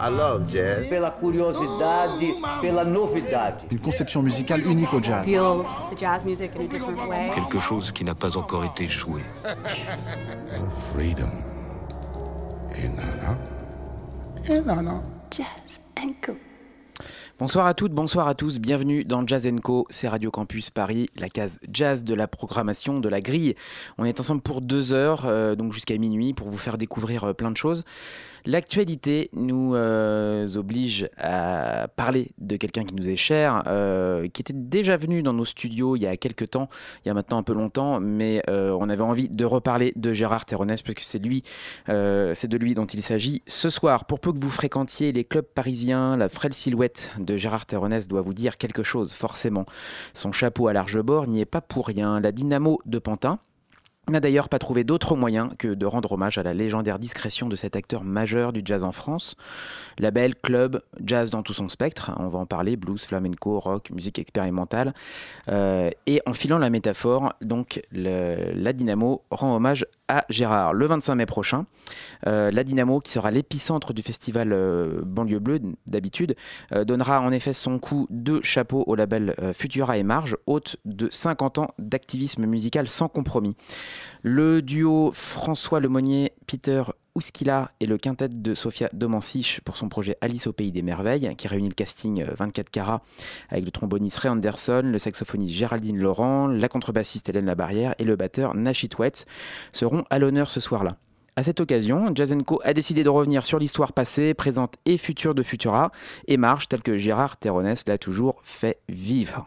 I love jazz. pela curiosidade, pela novidade. Une conception musicale unique au jazz. feel the jazz music in a different way. quelque chose qui n'a pas encore été joué. Freedom. Et nana. Et nana. Bonsoir à toutes, bonsoir à tous, bienvenue dans Jazz Co, c'est Radio Campus Paris, la case jazz de la programmation de la grille. On est ensemble pour deux heures, euh, donc jusqu'à minuit, pour vous faire découvrir euh, plein de choses. L'actualité nous euh, oblige à parler de quelqu'un qui nous est cher, euh, qui était déjà venu dans nos studios il y a quelques temps, il y a maintenant un peu longtemps, mais euh, on avait envie de reparler de Gérard Terronès parce que c'est c'est de lui dont il s'agit ce soir. Pour peu que vous fréquentiez les clubs parisiens, la frêle silhouette de Gérard Terronès doit vous dire quelque chose, forcément. Son chapeau à large bord n'y est pas pour rien. La dynamo de Pantin, n'a d'ailleurs pas trouvé d'autre moyen que de rendre hommage à la légendaire discrétion de cet acteur majeur du jazz en France. Label, club, jazz dans tout son spectre, on va en parler, blues, flamenco, rock, musique expérimentale. Euh, et en filant la métaphore, donc la Dynamo rend hommage à Gérard le 25 mai prochain. Euh, la Dynamo, qui sera l'épicentre du festival euh, Banlieue Bleue d'habitude, euh, donnera en effet son coup de chapeau au label Futura et Marge, hôte de 50 ans d'activisme musical sans compromis. Le duo François Lemonnier, Peter Ouskila et le quintet de Sofia Domansich pour son projet Alice au pays des merveilles, qui réunit le casting euh, 24 carats avec le tromboniste Ray Anderson, le saxophoniste Géraldine Laurent, la contrebassiste Hélène Labarrière et le batteur Nashi Twetz seront à l'honneur ce soir-là. À cette occasion, Jazz Co a décidé de revenir sur l'histoire passée, présente et future de Futura et marche telle que Gérard Terronès l'a toujours fait vivre.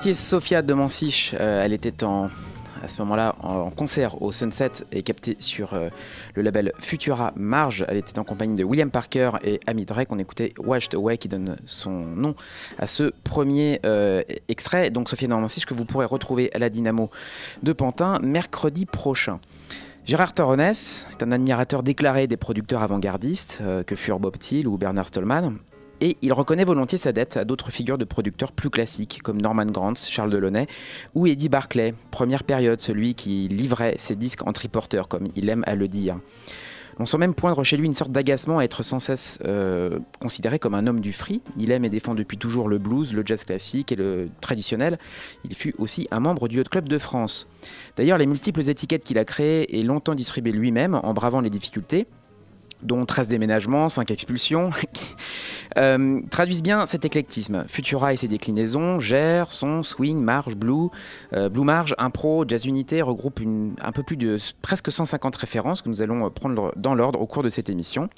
Sophia de Mansich, euh, elle était en, à ce moment-là en concert au Sunset et captée sur euh, le label Futura Marge. Elle était en compagnie de William Parker et Amy Drake. On écoutait Washed Away qui donne son nom à ce premier euh, extrait. Donc Sophia de Mansich que vous pourrez retrouver à la Dynamo de Pantin mercredi prochain. Gérard Torres est un admirateur déclaré des producteurs avant-gardistes que furent Bob Thiel ou Bernard Stallman. Et il reconnaît volontiers sa dette à d'autres figures de producteurs plus classiques, comme Norman Granz, Charles Delaunay ou Eddie Barclay, première période, celui qui livrait ses disques en triporteur, comme il aime à le dire. On sent même poindre chez lui une sorte d'agacement à être sans cesse euh, considéré comme un homme du free. Il aime et défend depuis toujours le blues, le jazz classique et le traditionnel. Il fut aussi un membre du Hot Club de France. D'ailleurs, les multiples étiquettes qu'il a créées et longtemps distribuées lui-même en bravant les difficultés, dont 13 déménagements, 5 expulsions, euh, traduisent bien cet éclectisme. Futura et ses déclinaisons, gère, son, swing, marge, blue, euh, blue marge, impro, jazz unité regroupent un peu plus de presque 150 références que nous allons prendre dans l'ordre au cours de cette émission.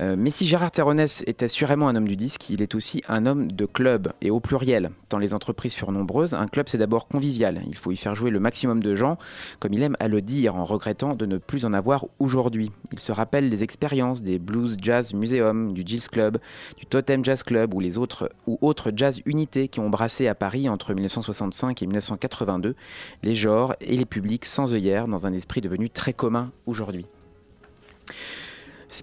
Euh, mais si Gérard Terronès est assurément un homme du disque, il est aussi un homme de club, et au pluriel. Tant les entreprises furent nombreuses, un club c'est d'abord convivial. Il faut y faire jouer le maximum de gens, comme il aime à le dire, en regrettant de ne plus en avoir aujourd'hui. Il se rappelle les expériences des Blues Jazz Museum, du Gilles Club, du Totem Jazz Club ou les autres ou autres jazz unités qui ont brassé à Paris entre 1965 et 1982 les genres et les publics sans œillères dans un esprit devenu très commun aujourd'hui.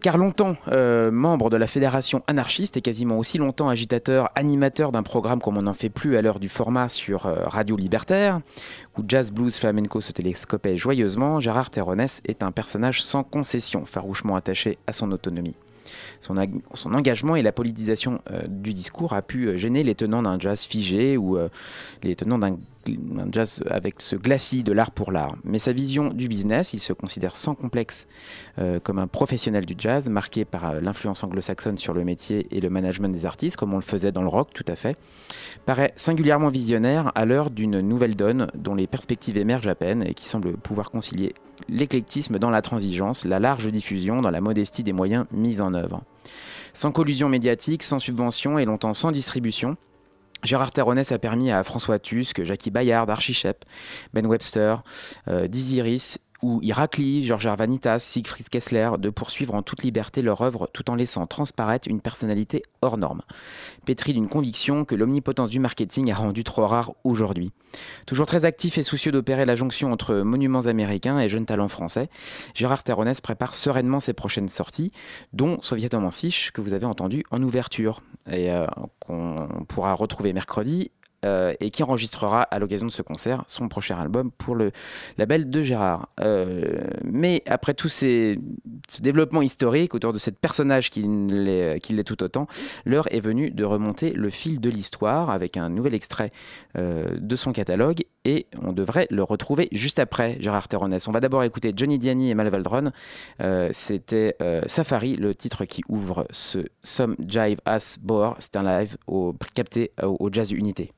Car longtemps euh, membre de la fédération anarchiste et quasiment aussi longtemps agitateur, animateur d'un programme comme on n'en fait plus à l'heure du format sur euh, Radio Libertaire, où jazz, blues, flamenco se télescopaient joyeusement, Gérard Terronès est un personnage sans concession, farouchement attaché à son autonomie. Son, ag- son engagement et la politisation euh, du discours a pu gêner les tenants d'un jazz figé ou les tenants d'un un jazz avec ce glacis de l'art pour l'art. Mais sa vision du business, il se considère sans complexe euh, comme un professionnel du jazz, marqué par euh, l'influence anglo-saxonne sur le métier et le management des artistes, comme on le faisait dans le rock tout à fait, paraît singulièrement visionnaire à l'heure d'une nouvelle donne dont les perspectives émergent à peine et qui semble pouvoir concilier l'éclectisme dans la transigence, la large diffusion dans la modestie des moyens mis en œuvre. Sans collusion médiatique, sans subvention et longtemps sans distribution, Gérard Terronès a permis à François Tusk, Jackie Bayard, Archie Shepp, Ben Webster, euh, Dizzy Reese ou Irakli, Georges Arvanitas, Siegfried Kessler de poursuivre en toute liberté leur œuvre tout en laissant transparaître une personnalité hors norme, pétrie d'une conviction que l'omnipotence du marketing a rendu trop rare aujourd'hui. Toujours très actif et soucieux d'opérer la jonction entre monuments américains et jeunes talents français, Gérard Terronès prépare sereinement ses prochaines sorties, dont Soviet Omansich, que vous avez entendu en ouverture, et euh, qu'on pourra retrouver mercredi euh, et qui enregistrera à l'occasion de ce concert son prochain album pour le label de Gérard. Euh, mais après tout ce développement historique autour de cette personnage qui l'est qui l'est tout autant, l'heure est venue de remonter le fil de l'histoire avec un nouvel extrait euh, de son catalogue et on devrait le retrouver juste après Gérard Terronès. On va d'abord écouter Johnny Diani et Mal Valdron. Euh, C'était euh, Safari, le titre qui ouvre ce Some Jive Ass Boer. C'est un live capté au, au Jazz Unité.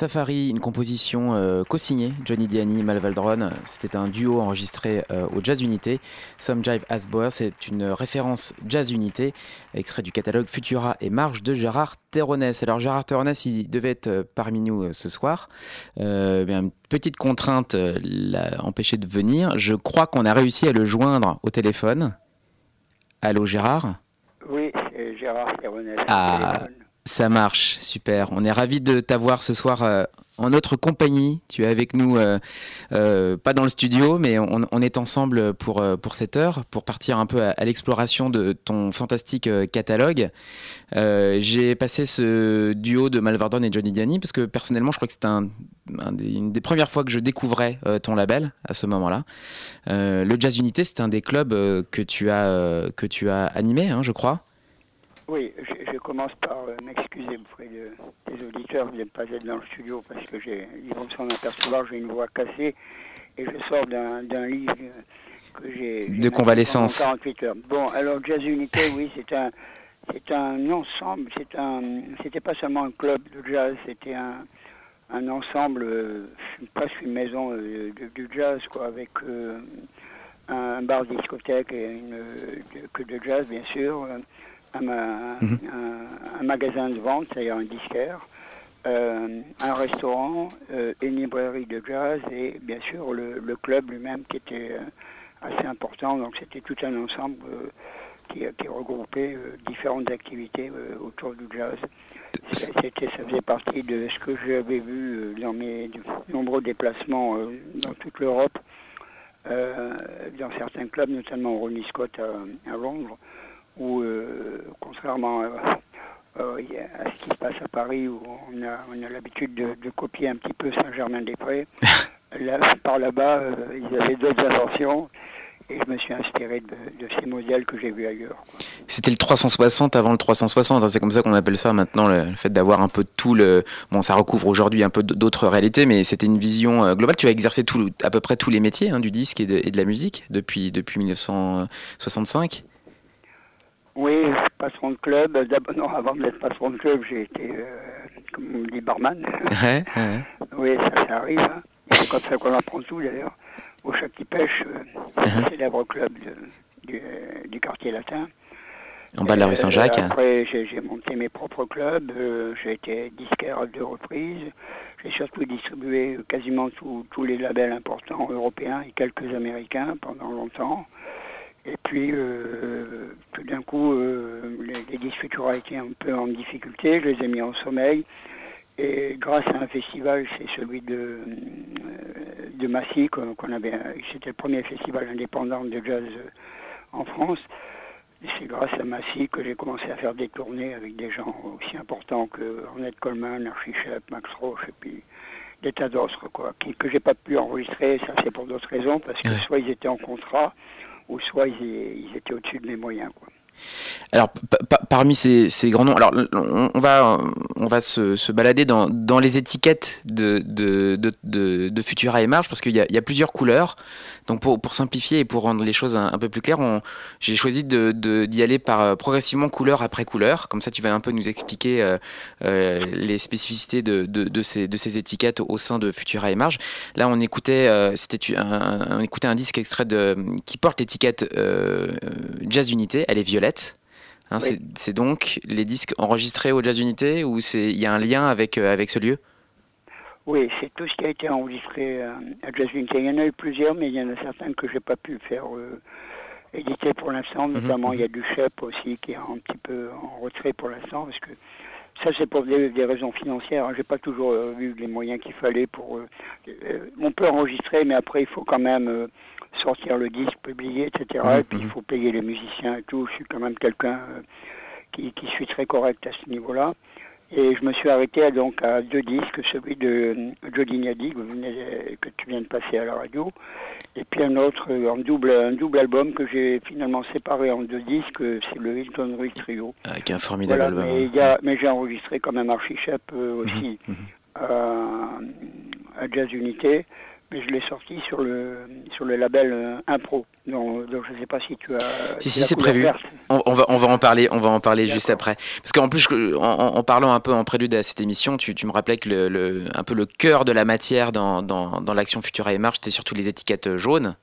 Safari, une composition euh, co-signée, Johnny Diani, Mal Valdron. C'était un duo enregistré euh, au Jazz Unité. Some Jive As Boer, c'est une référence Jazz Unité, extrait du catalogue Futura et Marche de Gérard Terronès. Alors Gérard Terronès, il devait être euh, parmi nous ce soir. Euh, une petite contrainte l'a empêché de venir. Je crois qu'on a réussi à le joindre au téléphone. Allô Gérard? Oui, Gérard Ferronel. Ah. Ça marche, super. On est ravis de t'avoir ce soir euh, en notre compagnie. Tu es avec nous, euh, euh, pas dans le studio, mais on, est ensemble pour, pour cette heure, pour partir un peu à, l'exploration de ton fantastique catalogue. J'ai passé ce duo de Malvardon et Johnny Diani parce que personnellement, je crois que c'était un, un une des premières fois que je découvrais ton label à ce moment-là. Le Jazz Unité, c'est un des clubs que tu as, que tu as animé, hein, je crois. Oui, je, je commence par euh, m'excuser auprès de, des auditeurs de ne pas être dans le studio parce que j'ai, ils vont s'en apercevoir, j'ai une voix cassée et je sors d'un, d'un livre que j'ai. j'ai De convalescence. pendant 48 heures. Bon, alors Jazz Unité, oui, c'est un, c'est un ensemble, c'est un, c'était pas seulement un club de jazz, c'était un, un ensemble, euh, presque une maison euh, de, du jazz, quoi, avec euh, un bar discothèque et une, de- que de jazz, bien sûr, un, Mhm. un- un magasin de vente, c'est-à-dire un disquaire, euh, un restaurant, euh, une librairie de jazz et bien sûr le, le club lui-même qui était euh, assez important. Donc c'était tout un ensemble euh, qui, qui regroupait différentes activités autour du jazz. C'était, ça faisait partie de ce que j'avais vu dans mes nombreux déplacements dans toute l'Europe, dans certains clubs, notamment Ronnie Scott à, à Londres, où, euh, contrairement à, euh, à ce qui se passe à Paris, où on a, on a l'habitude de, de copier un petit peu Saint-Germain-des-Prés, là, par là-bas, euh, ils avaient d'autres inventions. Et je me suis inspiré de, de ces modèles que j'ai vus ailleurs. C'était le 360 avant le 360, hein, c'est comme ça qu'on appelle ça maintenant, le, le fait d'avoir un peu tout le... Bon, ça recouvre aujourd'hui un peu d'autres réalités, mais c'était une vision euh, globale. Tu as exercé tout, à peu près tous les métiers hein, du disque et de, et de la musique depuis, depuis 1965. Oui, patron de club. D'abord, non, avant d'être patron de club, j'ai été, euh, comme on dit, barman. Ouais, ouais. oui, ça, ça arrive. hein. C'est comme ça qu'on apprend tout, d'ailleurs. Au Chat qui pêche, euh, Uh-huh. célèbre club de- du, euh, du quartier latin. En bas de la rue Euh, Saint-Jacques. Après, j'ai j'ai monté mes propres clubs. j'ai été disquaire à deux reprises. J'ai surtout distribué quasiment tous les labels importants européens et quelques américains pendant longtemps. Et puis, euh, tout d'un coup, euh, les, les disques Futura étaient un peu en difficulté. Je les ai mis en sommeil. Et grâce à un festival, c'est celui de, euh, de Massy, qu'on avait, c'était le premier festival indépendant de jazz en France. C'est grâce à Massy que j'ai commencé à faire des tournées avec des gens aussi importants que Ornette Coleman, Archie Shepp, Max Roche et puis des tas d'autres, quoi, qui, que j'ai pas pu enregistrer, ça c'est pour d'autres raisons, parce que Ouais. soit ils étaient en contrat, ou soit ils, ils étaient au-dessus de mes moyens. Alors, pa- pa- parmi ces, grands noms, alors on, va, on va se, balader dans, les étiquettes de, de, de, de, de Futura et Marge parce qu'il y a, plusieurs couleurs. Donc, pour, pour simplifier et pour rendre les choses un, peu plus claires, j'ai choisi d'y aller par euh, progressivement couleur après couleur. Comme ça, tu vas un peu nous expliquer euh, euh, les spécificités de, ces, de ces étiquettes au sein de Futura et Marge. Là, on écoutait, un, un- on écoutait un disque extrait de, qui porte l'étiquette Jazz Unité. Elle est violette. Hein, Oui. c'est- donc les disques enregistrés au Jazz Unité ou il y a un lien avec, euh, avec ce lieu? Oui, c'est tout ce qui a été enregistré euh, à Jazz Unity. Il y en a eu plusieurs, mais il y en a certains que j'ai pas pu faire euh, éditer pour l'instant. Notamment, il y a du Shep aussi qui est un petit peu en retrait pour l'instant, parce que ça, c'est pour des, des raisons financières. Hein. J'ai pas toujours euh, eu les moyens qu'il fallait pour. euh, euh, on peut enregistrer, mais après, il faut quand même euh, sortir le disque, publier, etc. Mhm, Et puis, il mhm. faut payer les musiciens et tout. Je suis quand même quelqu'un euh, qui, qui suis très correct à ce niveau-là. Et je me suis arrêté à, donc à deux disques, celui de euh, Jody Nadi, que, venez- que tu viens de passer à la radio, et puis un autre, euh, en double, un double album que j'ai finalement séparé en deux disques, euh, c'est le Hilton Ruiz Trio. Avec un formidable Voilà, album. mais, il y a- mais j'ai enregistré quand même euh, aussi mhm. à, à Jazz Unité. Mais je l'ai sorti sur le sur le label euh, Impro. Donc, donc je ne sais pas si tu as. Si, si, c'est prévu. On, on va, on va en parler, on va en parler juste après. Parce qu'en plus, je- en, en- en parlant un peu en prélude à cette émission, tu, tu me rappelais que le, le- un peu le cœur de la matière dans, dans, dans l'action Futura et Marche, c'était surtout les étiquettes jaunes.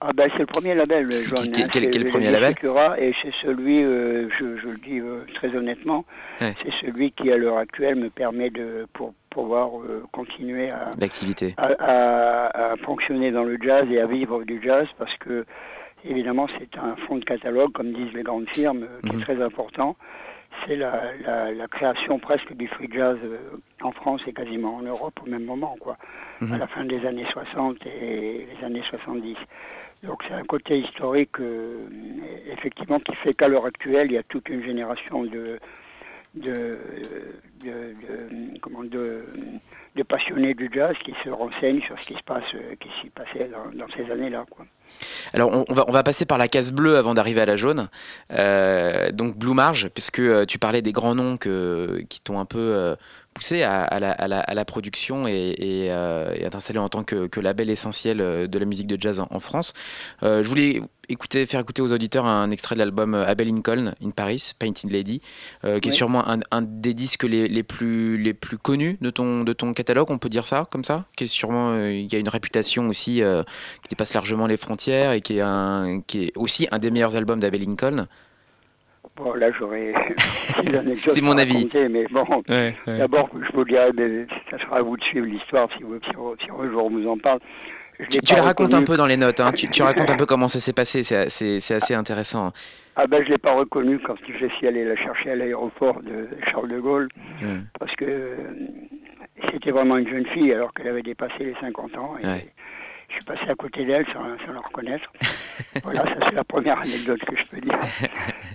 Ah ben c'est le premier label, jaune. quel- hein, quel- le premier label Cura, Et c'est celui, euh, je, je le dis euh, très honnêtement, Ouais. c'est celui qui à l'heure actuelle me permet de pour pouvoir euh, continuer à, à, à- à fonctionner dans le jazz et à vivre du jazz parce que évidemment c'est un fonds de catalogue comme disent les grandes firmes qui Mhm. est très important. C'est la, la- la création presque du free jazz en France et quasiment en Europe au même moment quoi, Mhm. à la fin des années 60 et les années 70. Donc c'est un côté historique euh, effectivement qui fait qu'à l'heure actuelle il y a toute une génération de de, comment, de, passionnés du jazz qui se renseignent sur ce qui se passe, euh, qui s'y passait dans, ces années-là. Alors, on, va, on va passer par la case bleue avant d'arriver à la jaune. Euh, donc, Blue Marge, puisque tu parlais des grands noms qui t'ont un peu poussé à, à la, à la- à la production et, et, euh, et à t'installer en tant que, que label essentiel euh, de la musique de jazz en, en France. Euh, je voulais écouter, faire écouter aux auditeurs un extrait de l'album Abel Lincoln in Paris, Painted Lady, euh, qui est sûrement un, un des disques les, les plus, les plus connus de ton, de ton catalogue, on peut dire ça comme ça Qui est sûrement, il y a une réputation aussi qui dépasse largement les frontières et qui est, un, qui est aussi un des meilleurs albums d'Abel Lincoln. Bon, là, j'aurais anecdotes C'est mon avis. raconter, mais bon, d'abord, je vous dirais, mais ça sera à vous de suivre l'histoire si, vous, si, un jour on vous en parle. Tu, la racontes un peu dans les notes, hein. tu, tu racontes un peu comment ça s'est passé, c'est assez intéressant. Ah ben, je l'ai pas reconnu quand je suis allé la chercher à l'aéroport de Charles de Gaulle, Ouais. parce que euh, c'était vraiment une jeune fille alors qu'elle avait dépassé les 50 ans. Et Ouais. Je suis passé à côté d'elle sans, sans la reconnaître. voilà, ça c'est la première anecdote que je peux dire.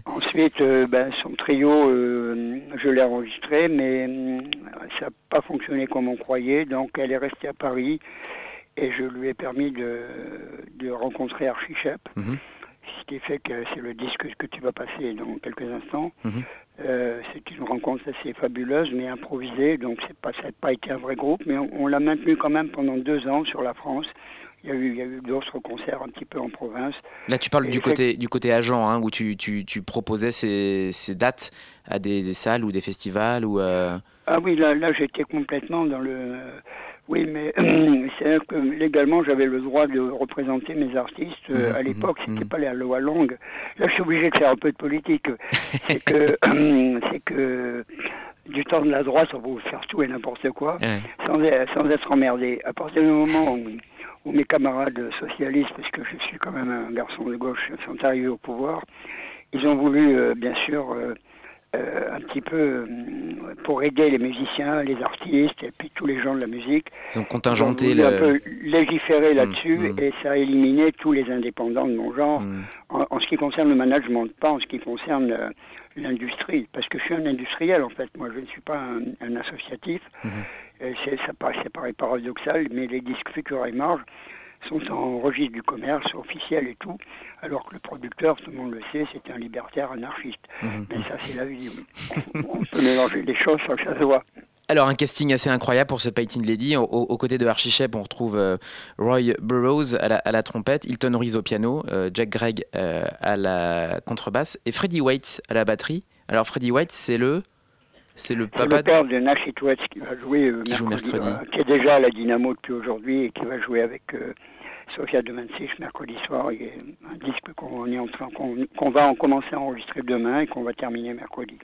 Ensuite, euh, ben, son trio, euh, je l'ai enregistré, mais hum, ça n'a pas fonctionné comme on croyait, donc elle est restée à Paris et je lui ai permis de, de rencontrer Archie Shep. Mhm. Ce qui fait que c'est le disque que tu vas passer dans quelques instants. Mhm. Euh, c'est une rencontre assez fabuleuse, mais improvisée, donc pas, ça n'a pas été un vrai groupe, mais on, on l'a maintenu quand même pendant deux ans sur la France. Il y a eu, d'autres concerts un petit peu en province. Là, tu parles Et du côté, du côté agent, hein, où tu, tu, tu proposais ces, ces dates à des, des salles ou des festivals ou euh, Ah oui, là, là j'étais complètement dans le... Oui, mais c'est que légalement j'avais le droit de représenter mes artistes. Euh, Mhm, à l'époque, mhm, c'était mhm. pas la loi longue. Là, je suis obligé de faire un peu de politique. c'est que, c'est que du temps de la droite, on peut faire tout et n'importe quoi. ouais. sans, sans être emmerdé. À partir du moment où, où mes camarades socialistes, parce que je suis quand même un garçon de gauche, sont arrivés au pouvoir, ils ont voulu, euh, bien sûr, euh, euh, un petit peu, pour aider les musiciens, les artistes, et puis tous les gens de la musique, Ils ont ils ont un peu légiférer là-dessus, mm. et ça a éliminé tous les indépendants de mon genre, Mm. en, en ce qui concerne le management, pas en ce qui concerne l'industrie, parce que je suis un industriel en fait, moi je ne suis pas un, un associatif, ça, paraît, ça paraît paradoxal, mais les disques Futura et Marge sont en registre du commerce officiel et tout, alors que le producteur, tout le monde le sait, c'est un libertaire anarchiste. Mhm. Mais ça c'est la vie. On peut mélanger les choses sans que ça se voit. Alors, un casting assez incroyable pour ce Painted Lady. Au- au- Aux côtés de Archie Shep, on retrouve euh, Roy Burroughs à la, à la trompette, Hilton Reese au piano, euh, Jack Gregg euh, à la contrebasse et Freddie White à la batterie. Alors, Freddie White, c'est le. C'est le papa. le père de Nash Hitwetz qui va jouer euh, joue mercredi. euh, qui est déjà à la Dynamo depuis aujourd'hui et qui va jouer avec euh, Sofia de Mansich mercredi soir. Il y a un disque qu'on est en train, qu'on qu'on va en commencer à enregistrer demain et qu'on va terminer mercredi.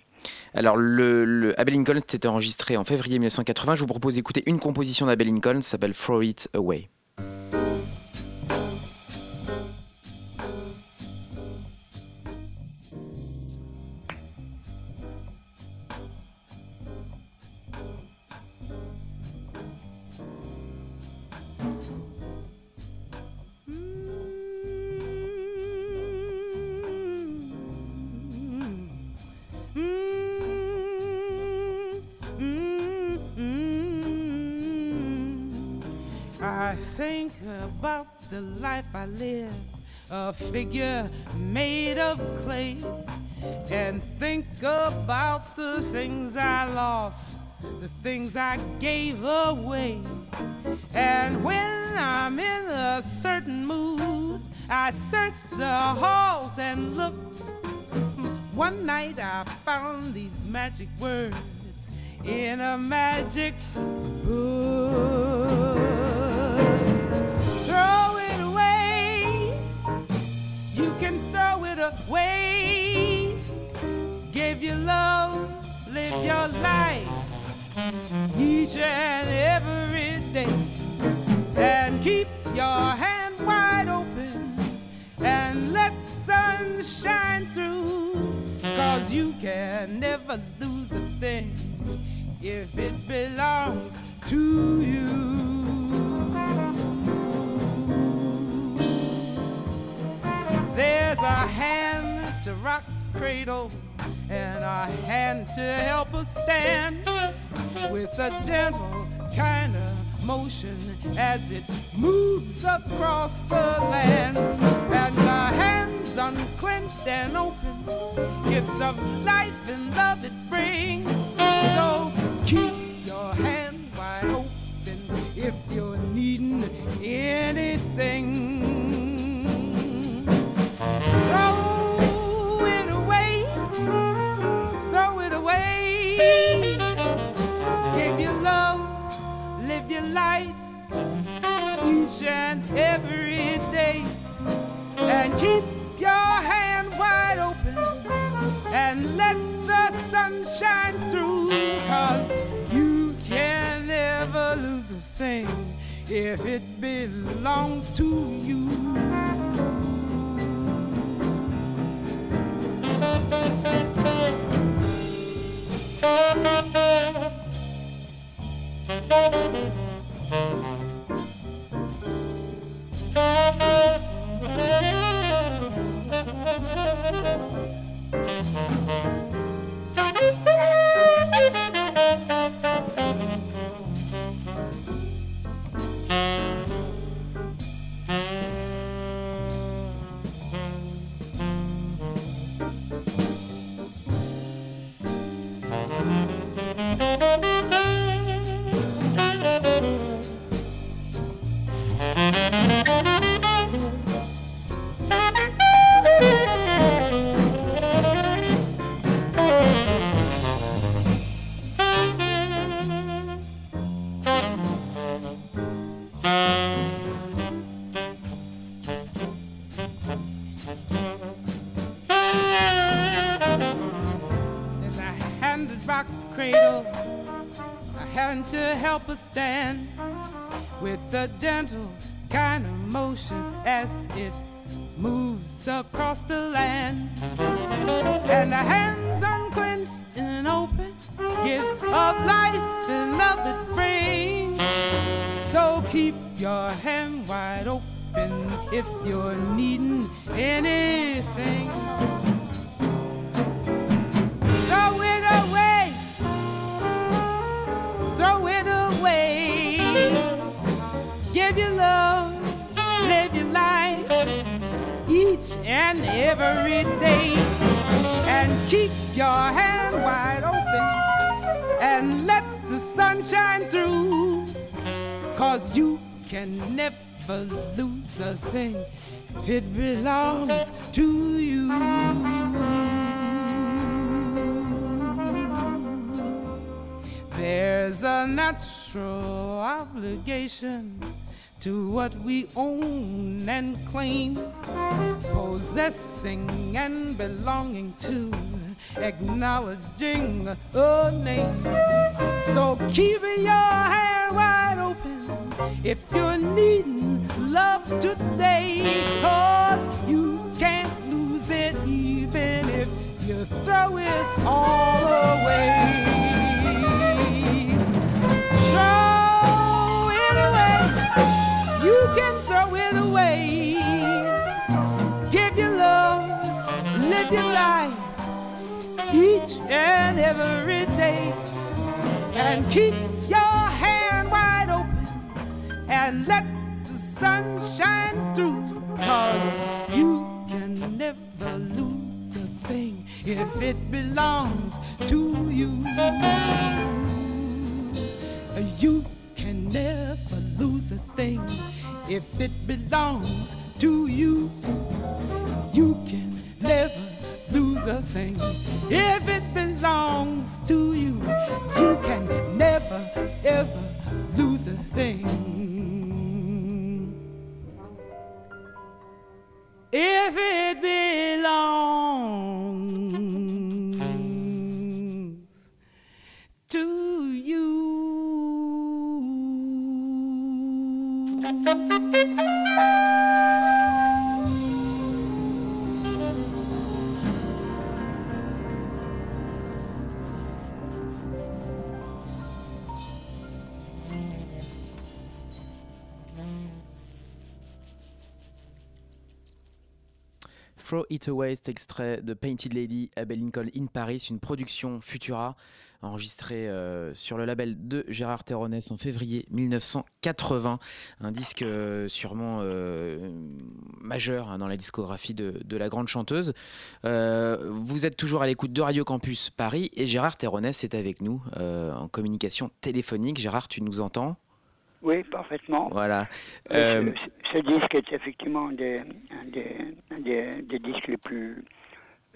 Alors, le, le Abel Lincoln, c'était enregistré en février 1980. Je vous propose d'écouter une composition d'Abel Lincoln, s'appelle Throw It Away. Think about the life I live, a figure made of clay, and think about the things I lost the things I gave away. And when I'm in a certain mood, I search the halls and look. One night I found these magic words in a magic book. It. Give your love, live your life each and every day. And keep your hand wide open and let the sun shine through. Cause you can never lose a thing if it belongs to you. There's a hand to rock cradle and a hand to help us stand with a gentle kind of motion as it moves across the land. And the hands unclenched and open, gifts of life and love it brings. So keep your hand wide open if you're needing anything. And every day. And keep your hand wide open and let the sun shine through. Cause you can never lose a thing if it belongs to you. Thank you. A gentle kind of motion as it moves across the land. And the hands unclenched and open gives of life and love it brings. So keep your hand wide open if you're needing anything. And every day. And keep your hand wide open and let the sun shine through. Cause you can never lose a thing it belongs to you. There's a natural obligation to what we own and claim, possessing and belonging to, acknowledging a name. So keep your hand wide open if you're needing love today, cause you can't lose it even if you throw it all every day. And keep your hand wide open and let the sun shine through. Cause you can never lose a thing if it belongs to you. You can never lose a thing if it belongs to you. A thing if it belongs to you. You can never ever lose a thing. If it belongs to you. Throw It Away, cet extrait de Painted Lady, Abel Lincoln in Paris, une production Futura enregistrée euh, sur le label de Gérard Terronès en février 1980. Un disque euh, sûrement euh, majeur hein, dans la discographie de, de la grande chanteuse. Vous êtes toujours à l'écoute de Radio Campus Paris et Gérard Terronès est avec nous en communication téléphonique. Gérard, tu nous entends? Oui, parfaitement. Voilà. Euh, Euh, ce, ce disque est effectivement un des, un des, un des, des disques les plus,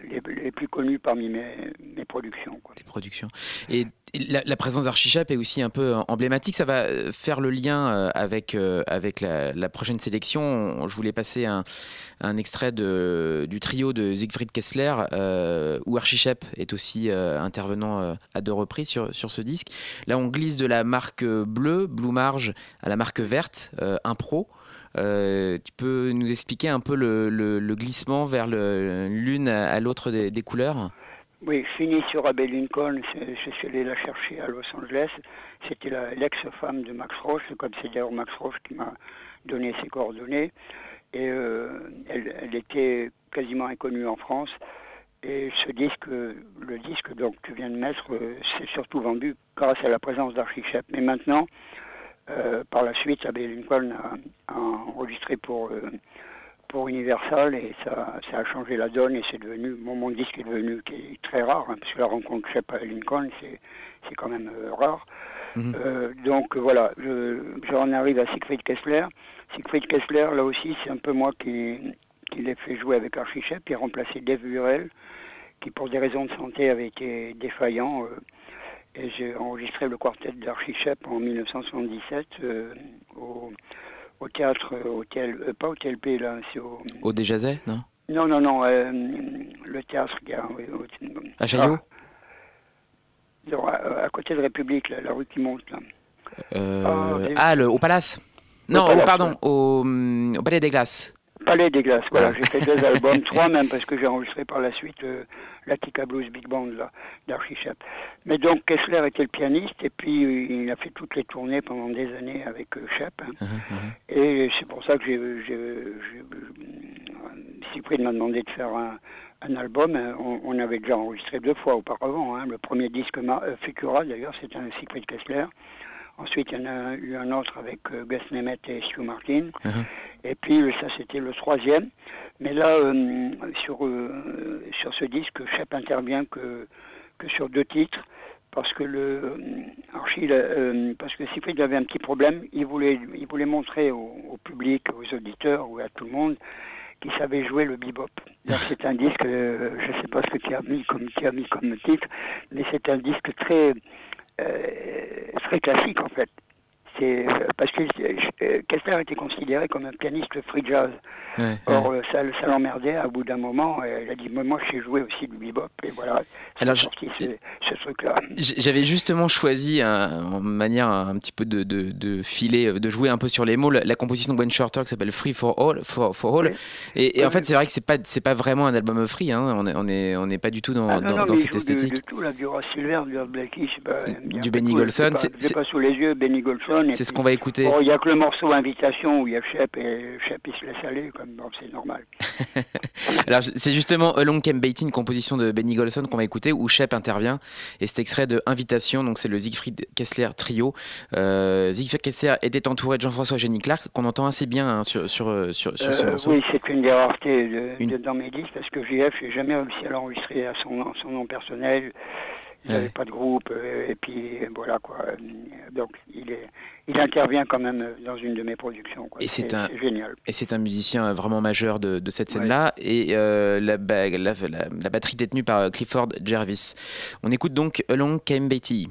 les, plus connus parmi mes, productions. tes productions. Et la, la présence d'Archichap est aussi un peu emblématique. Ça va euh, faire le lien euh, avec, euh, avec la, prochaine sélection. On- Je voulais passer un, un extrait du trio de Siegfried Kessler, euh, où Archichap est aussi intervenant à deux reprises sur, sur ce disque. Là, on glisse de la marque bleue, Blue Marge, à la marque verte, Impro. Euh, tu peux nous expliquer un peu le, glissement vers l'une à, l'autre des, couleurs? Oui, fini sur Abel Lincoln, je suis allé la chercher à Los Angeles. C'était l'ex-femme de Max Roche, comme c'est d'ailleurs Max Roche qui m'a donné ses coordonnées. Et euh, elle, était quasiment inconnue en France. Et ce disque, le disque que tu viens de mettre, euh, c'est surtout vendu grâce à la présence d'Archichep. Mais maintenant, euh, par la suite, Abel Lincoln a, a enregistré pour, euh, pour Universal et ça, ça a changé la donne et c'est devenu, bon, mon disque est devenu qui est très rare, hein, parce que la rencontre Shep à Lincoln, c'est, c'est quand même euh, rare. Mhm. Donc voilà, je, j'en arrive à Siegfried Kessler. Siegfried Kessler, là aussi, c'est un peu moi qui, qui l'ai fait jouer avec Archie Shep, a remplacé Dave Burrell, qui pour des raisons de santé avait été défaillant. Et j'ai enregistré le quartet d'Archie Shep en 1977 euh, au, au théâtre, euh, au TL, euh, pas au TLP là, c'est au... Au Déjazet, non? Non, non, non, euh, le théâtre oui, au- À Chaillot? Ah, non, à, à côté de République, là, la rue qui monte là. Ah, ah, le, au Palace? Non, Palace, pardon, ouais. au, hum, au Palais des Glaces. Palais des Glaces, voilà, j'ai fait deux albums, trois même, parce que j'ai enregistré par la suite euh, l'Attica Blues Big Band là, d'Archie Shep. Mais donc Kessler était le pianiste, et puis euh, il a fait toutes les tournées pendant des années avec euh, Shep. hein. Uh-huh, Et c'est pour ça que j'ai, j'ai- euh, m'a demandé de faire un, un album. Euh, On, on avait déjà enregistré deux fois auparavant. hein. Le premier disque Ma- euh, Futura, d'ailleurs, c'était un Siegfried Kessler. Ensuite, il y en a eu un autre avec euh, Gus Nemeth et Stu Martin. Mhm. Et puis, euh, ça, c'était le troisième. Mais là, euh, sur, euh, sur ce disque, Shep intervient que, que sur deux titres. Parce que le Archie, parce que Siegfried avait un petit problème, il voulait, il voulait montrer au, au public, aux auditeurs ou à tout le monde qu'il savait jouer le bebop. C'est un disque, euh, je ne sais pas ce que tu as mis comme tu as mis comme titre, mais c'est un disque très euh, très classique en fait. Euh, parce que euh, Kessler était considéré comme un pianiste free jazz. Ouais. Or, euh, ça, ça l'emmerdait à bout d'un moment. Il a dit, moi, je sais jouer aussi du bebop. Et voilà, Alors, je- sorti ce, ce truc-là. J'avais justement choisi, un- en manière un petit peu de, de, de filer, euh, de jouer un peu sur les mots, la, la composition de Wayne Shorter qui s'appelle Free for All. For, for all. Oui. Et, et en fait, oui. c'est vrai que c'est pas, c'est pas vraiment un album free. Hein. On est, on est, on n'est pas du tout dans, Ah, non, dans, non, dans cette esthétique. de tout, là, du Ross Silver, du je sais pas. Du Benny Golson, Je pas, j'ai c'est- pas sous les yeux Benny Golson. C'est ce qu'on va écouter. Bon, il n'y a que le morceau Invitation où il y a Shep et Shep il se laisse aller, comme bon, c'est normal. Alors, c'est justement Along Came une composition de Benny Golson qu'on va écouter où Shep intervient. Et cet extrait de Invitation, donc c'est le Siegfried Kessler trio. Euh, Siegfried Kessler était entouré de Jean-François Jenny Clark, qu'on entend assez bien hein, sur, sur, euh, sur, sur ce Euh, morceau. oui, c'est une des raretés de, Une- de- dans mes disques parce que JF, j'ai jamais réussi à l'enregistrer à son, nom- son nom personnel. Ils n'avaient Ouais. pas de groupe, euh, et puis voilà quoi. Donc il, est, il intervient quand même euh, dans une de mes productions. Quoi. Et c'est un- génial. Et c'est un musicien euh, vraiment majeur de, de cette scène-là. Et euh, la, ba- la- la- la batterie est tenue par Clifford Jervis. On écoute donc Along Came Betty.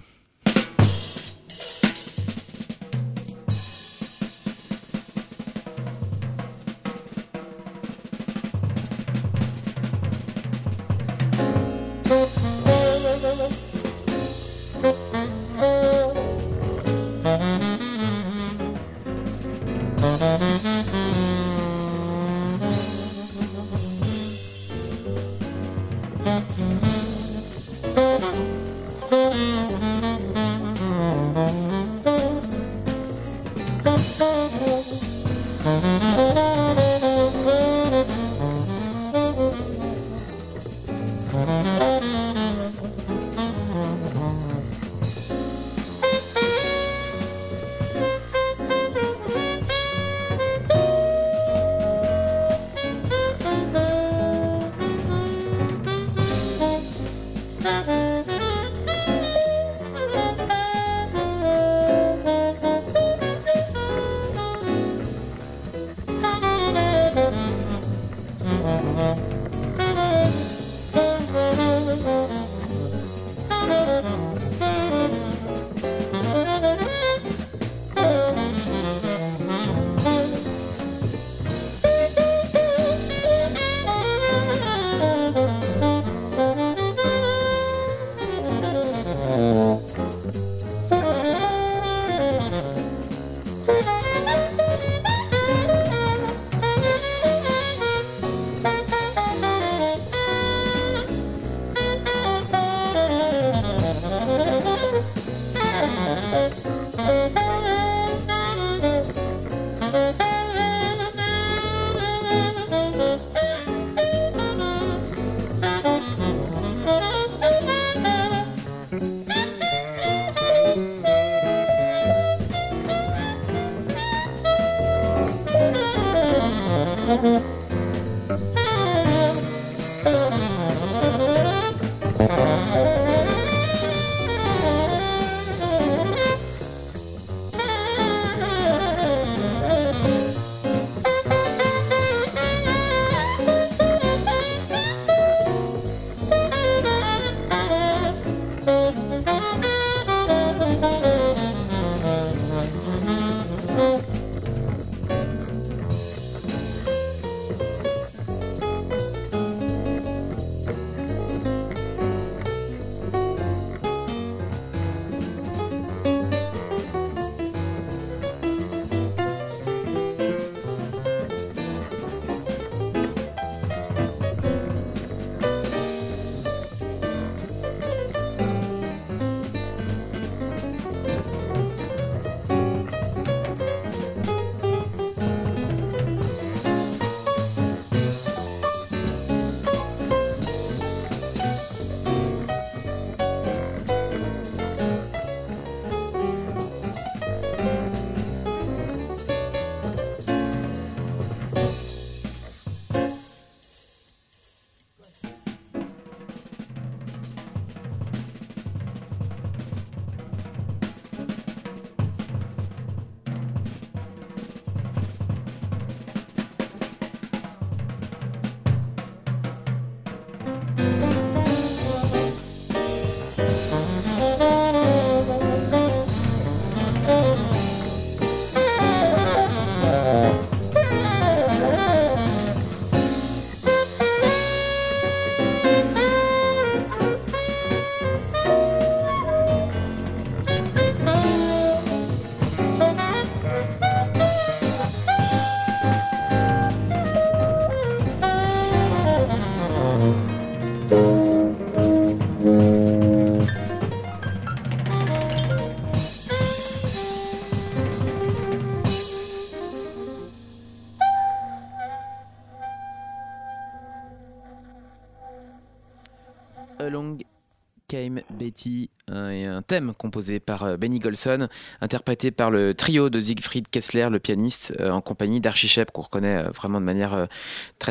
Came Betty, un, un thème composé par euh, Benny Golson, interprété par le trio de Siegfried Kessler, le pianiste, euh, en compagnie d'Archie qu'on reconnaît euh, vraiment de manière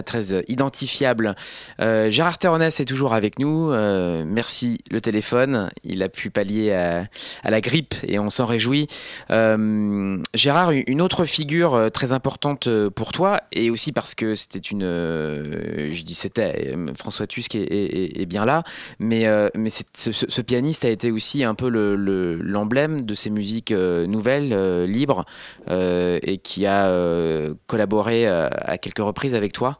très euh, identifiable. Euh, Gérard Terronès est toujours avec nous. Euh, merci le téléphone. Il a pu pallier à, la grippe et on s'en réjouit. Gérard, une autre figure très importante pour toi et aussi parce que c'était une, je dis c'était, François Tusk est, bien là, mais, mais ce, pianiste a été aussi un peu le- le- l'emblème de ces musiques nouvelles, libres, et qui a collaboré à quelques reprises avec toi.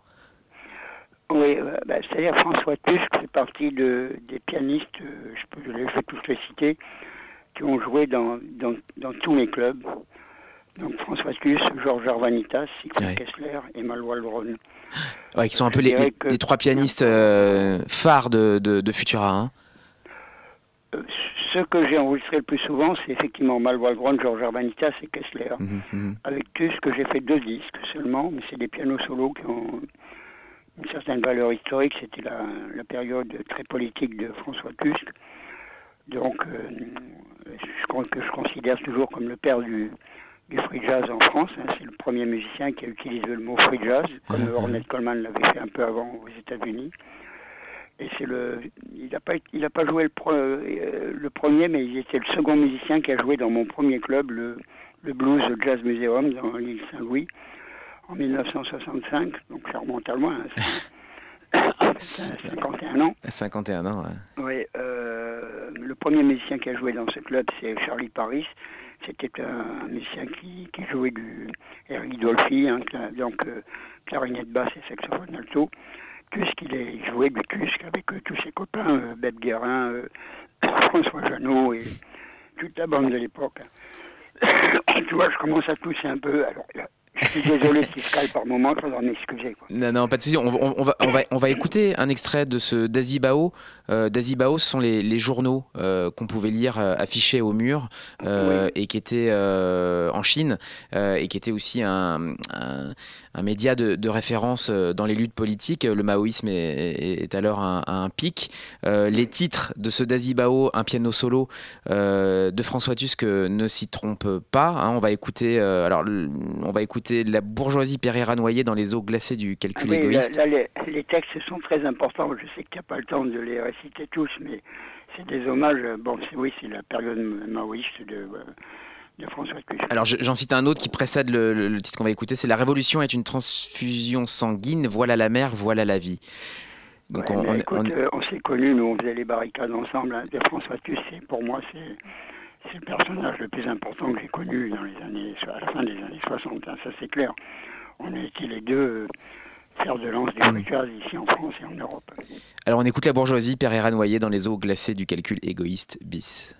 Oui, euh, bah, c'est-à-dire François Tusk fait partie de, des pianistes, euh, je, peux, je vais tous les citer, qui ont joué dans, dans, dans tous les clubs. Donc François Tusk, Georges Arvanitas, Siegfried Ouais. Kessler et. Ouais, qui sont un peu les, dirais les- que- les trois pianistes euh, phares de, de, de Futura. hein. Euh, ce que j'ai enregistré le plus souvent, c'est effectivement Maloual Waldron, Georges Arvanitas et Kessler. Mhm, mhm. Avec Tusk, j'ai fait deux disques seulement, mais c'est des pianos solos qui ont une certaine valeur historique. C'était la, la période très politique de François Tusk. Donc, euh, je que je considère toujours comme le père du, du free jazz en France. hein. C'est le premier musicien qui a utilisé le mot free jazz, comme Mhm. Ornette Coleman l'avait fait un peu avant aux États-Unis. Et c'est le, il n'a pas, il a pas joué le, pre- euh, le premier, mais il était le second musicien qui a joué dans mon premier club, le, le Blues Jazz Museum dans l'île Saint-Louis, en 1965. Donc ça remonte à loin. hein. C'est- c'est 51 ans. 51 ans. ouais. Oui, euh, le premier musicien qui a joué dans ce club, c'est Charlie Paris. C'était un musicien qui, qui jouait du Eric Dolphy, hein, donc euh, clarinette basse et saxophone alto. Tusk, il, jouait du Tusk avec euh, tous ses copains, Bette Guérin, François Janot et toute la bande de l'époque. tu vois, je commence à tousser un peu. Alors, je suis désolé si je cale par moment, il faudra m'excuser. quoi. Non, non, pas de souci. On, on- on va, on, va, on va écouter un extrait de ce d'Azibao. Euh, D'Azibao, ce sont les, les journaux euh, qu'on pouvait lire euh, affichés au mur euh, et qui étaient en Chine et qui étaient aussi un, un, un média de, de référence dans les luttes politiques. Le maoïsme est, alors un, à un pic. Les titres de ce d'Azibao, un piano solo de François Tusk ne s'y trompent pas. hein. On va écouter, alors, on va écouter la bourgeoisie Pereira noyée dans les eaux glacées du Ah calcul oui, égoïste. là, là, les, les textes sont très importants. Je sais que tu n'as pas le temps de les réciter tous, mais c'est des hommages. Bon, c'est- oui, c'est la période maoïste de, euh, de François. Alors je- j'en cite un autre qui précède le, le- le titre qu'on va écouter, c'est La révolution est une transfusion sanguine, voilà la mer, voilà la vie. Donc Ouais, on, on- euh, on s'est connus, nous on faisait les barricades ensemble. hein, de François Tusk, c'est- pour moi, c'est c'est le personnage le plus important que j'ai connu dans les années, à la fin des années 60. hein, ça c'est clair. On a été les deux euh, fers de lance du Mm. free jazz ici en France et en Europe. alors on écoute la bourgeoisie Pereira noyée dans les eaux glacées du calcul égoïste bis.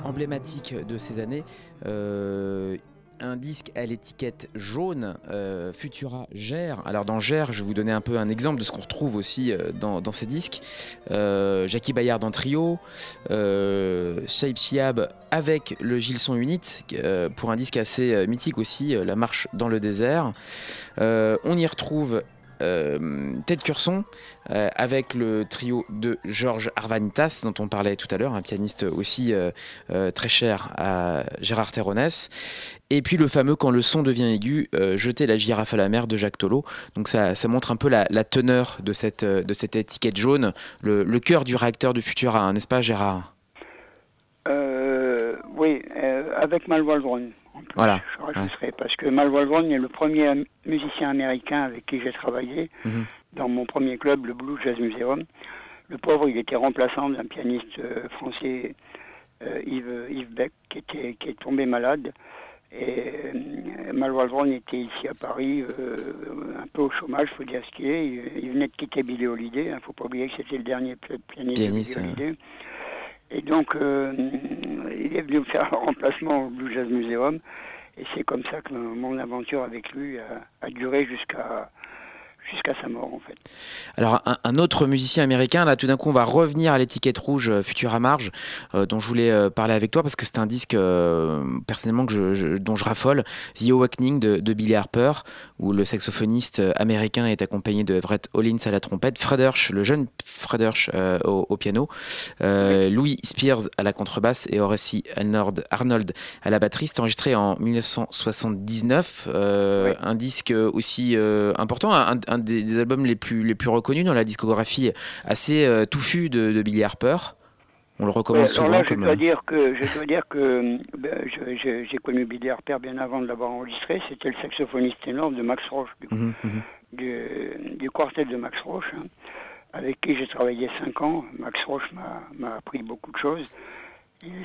Emblématique de ces années. Euh, un disque à l'étiquette jaune, euh, Futura Gère. Alors dans Gère, je vais vous donner un peu un exemple de ce qu'on retrouve aussi euh, dans, ces disques. Euh, Jackie Bayard en trio, euh, Chiab avec le Gilson Unit, pour un disque assez mythique aussi, La Marche dans le désert. On y retrouve Ted Curson euh, avec le trio de Georges Arvanitas dont on parlait tout à l'heure, un pianiste aussi euh, euh, très cher à Gérard Terronès. Et puis le fameux Quand le son devient aigu, euh, jeter la girafe à la mer de Jacques Tolo. Donc ça, ça montre un peu la, teneur de cette, euh, de cette étiquette jaune, le, cœur du réacteur de Futura, n'est-ce pas Gérard? Euh, oui, euh, avec Mal Waldron. En plus, Voilà, Je rajouterai, parce que Mal Waldron est le premier musicien américain avec qui j'ai travaillé Mhm. dans mon premier club, le Blue Jazz Museum. Le pauvre, il était remplaçant d'un pianiste euh, français, euh, Yves, Yves Beck, qui, était, qui est tombé malade. Et euh, Mal était ici à Paris, euh, un peu au chômage, faut dire ce qui est. Il, il venait de quitter Billy Holiday. Il ne faut pas oublier que c'était le dernier pi- pianiste, de Billy hein. Holiday. Et donc, euh, il est venu me faire un remplacement au Blue Jazz Museum. Et c'est comme ça que mon aventure avec lui a, a duré jusqu'à jusqu'à sa mort, en fait. Alors un, un autre musicien américain, là tout d'un coup on va revenir à l'étiquette rouge euh, Futura Marge, euh, dont je voulais euh, parler avec toi parce que c'est un disque euh, personnellement que je, je- dont je raffole, The Awakening de, de Billy Harper, où le saxophoniste américain est accompagné de Everett Hollins à la trompette, Fred Hirsch, le jeune Fred Hirsch au, au piano, Louis Spears à la contrebasse et Horace Arnold, Arnold à la batterie. C'est enregistré en 1979, euh, Oui. un disque aussi important, un, un des, des albums les plus, les plus reconnus dans la discographie assez euh, touffue de, de Billy Harper. On le recommande Ouais, souvent là, je comme. dois euh, dire que je dois dire que ben, je- je- j'ai connu Billy Harper bien avant de l'avoir enregistré. C'était le saxophoniste ténor de Max Roche, du, mhm, mhm. du, du quartet de Max Roche, hein, avec qui j'ai travaillé cinq ans. Max Roche m'a m'a appris beaucoup de choses.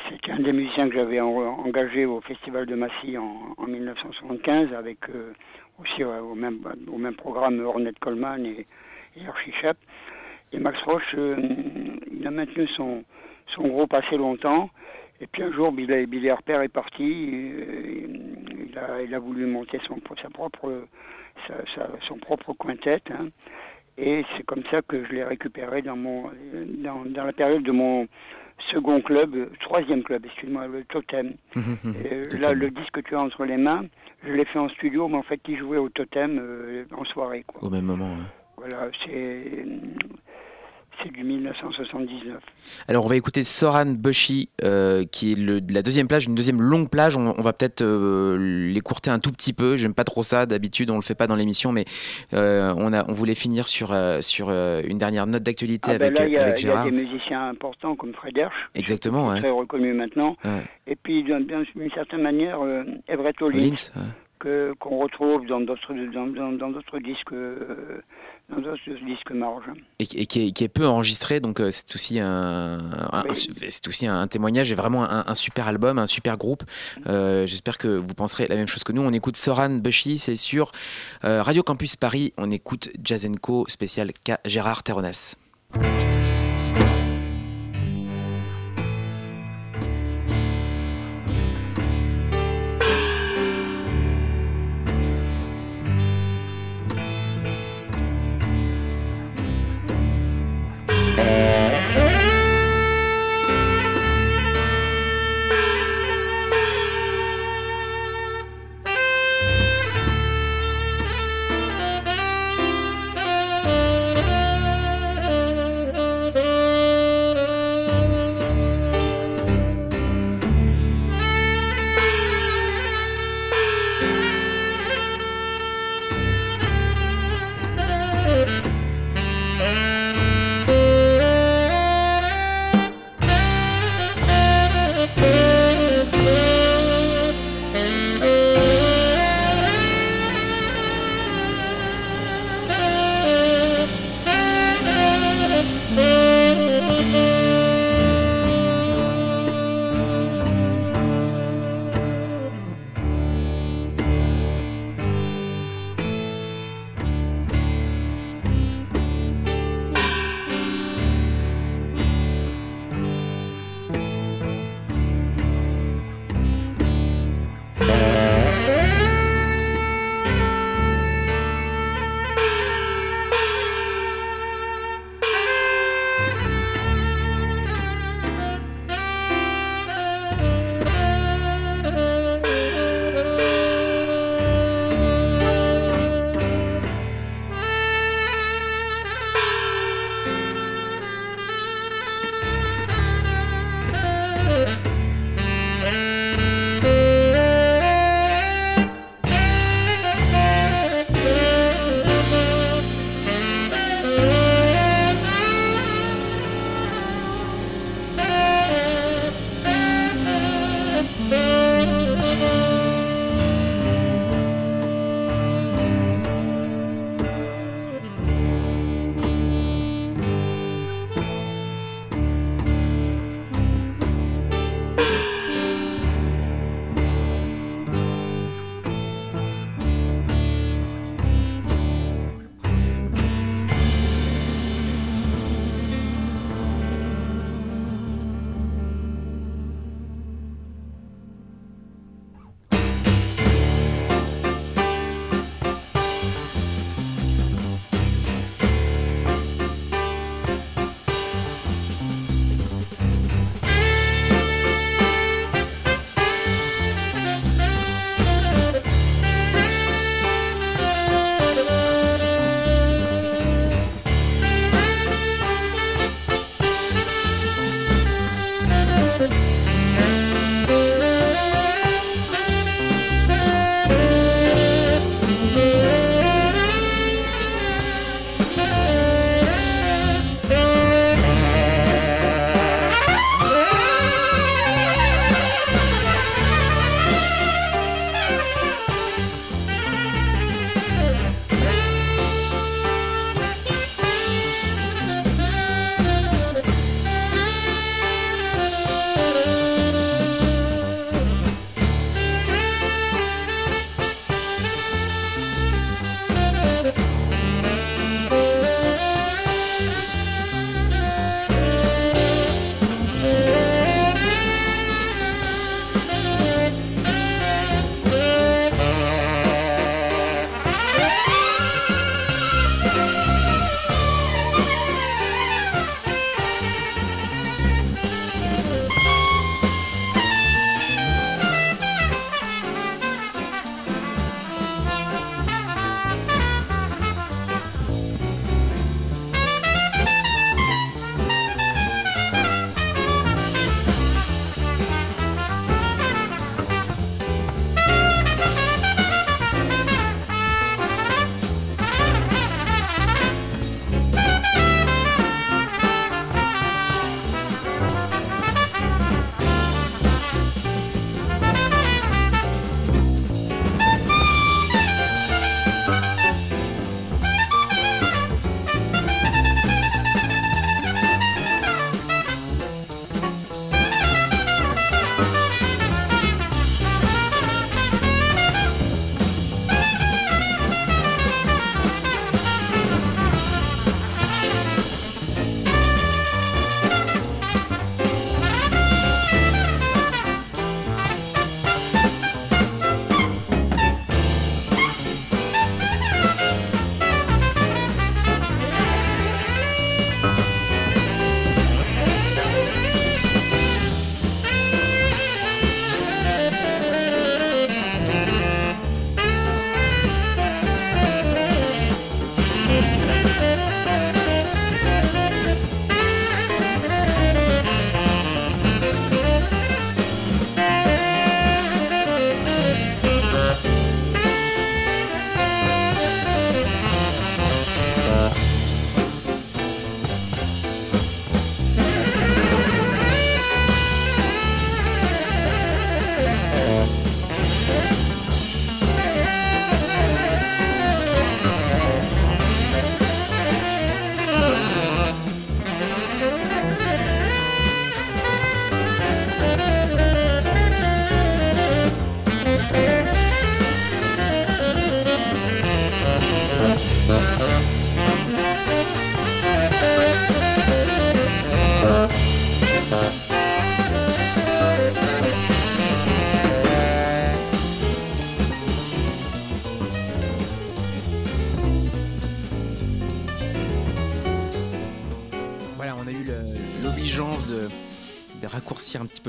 C'était un des musiciens que j'avais en- engagé au Festival de Massy en, en 1975, avec euh, aussi au, même, au même programme Ornette Coleman et, et Archie Shepp. Et Max Roche, euh, il a maintenu son, son groupe assez longtemps. Et puis un jour, Billy, Billy Harper est parti. euh, il, a, il a voulu monter son, sa propre, sa- sa- son propre quintet. hein. Et c'est comme ça que je l'ai récupéré dans, mon, dans, dans la période de mon second club, troisième club, excuse-moi, le Totem. Et, Totem. là, le disque que tu as entre les mains, je l'ai fait en studio, mais en fait, il jouait au Totem euh, en soirée. Quoi. Au même moment. ouais. Voilà, c'est c'est du 1979. Alors on va écouter Soran Bushi, euh, qui est le, la deuxième plage, une deuxième longue plage. On, on va peut-être euh, l'écourter un tout petit peu. J'aime pas trop ça d'habitude, on le fait pas dans l'émission, mais euh, on, a, on voulait finir sur, sur une dernière note d'actualité Ah ben avec, là, il y, a- avec il y a Gérard. des musiciens importants comme Fred Hersch, Exactement, ouais. très reconnu maintenant. Ouais. Et puis, d'un- d'un- d'une certaine manière, Everett Hollins, Hollins, ouais. qu'on retrouve dans d'autres dans, dans- dans d'autres disques, dans et, qui- et qui, est, qui est peu enregistré, donc euh, c'est aussi un, un- Oui. un su- c'est aussi un, témoignage et vraiment un, un super album, un super groupe. Euh, J'espère que vous penserez la même chose que nous. On écoute Soran Bushi, c'est sur euh, Radio Campus Paris. On écoute Jazz Co spécial K Gérard Terronas.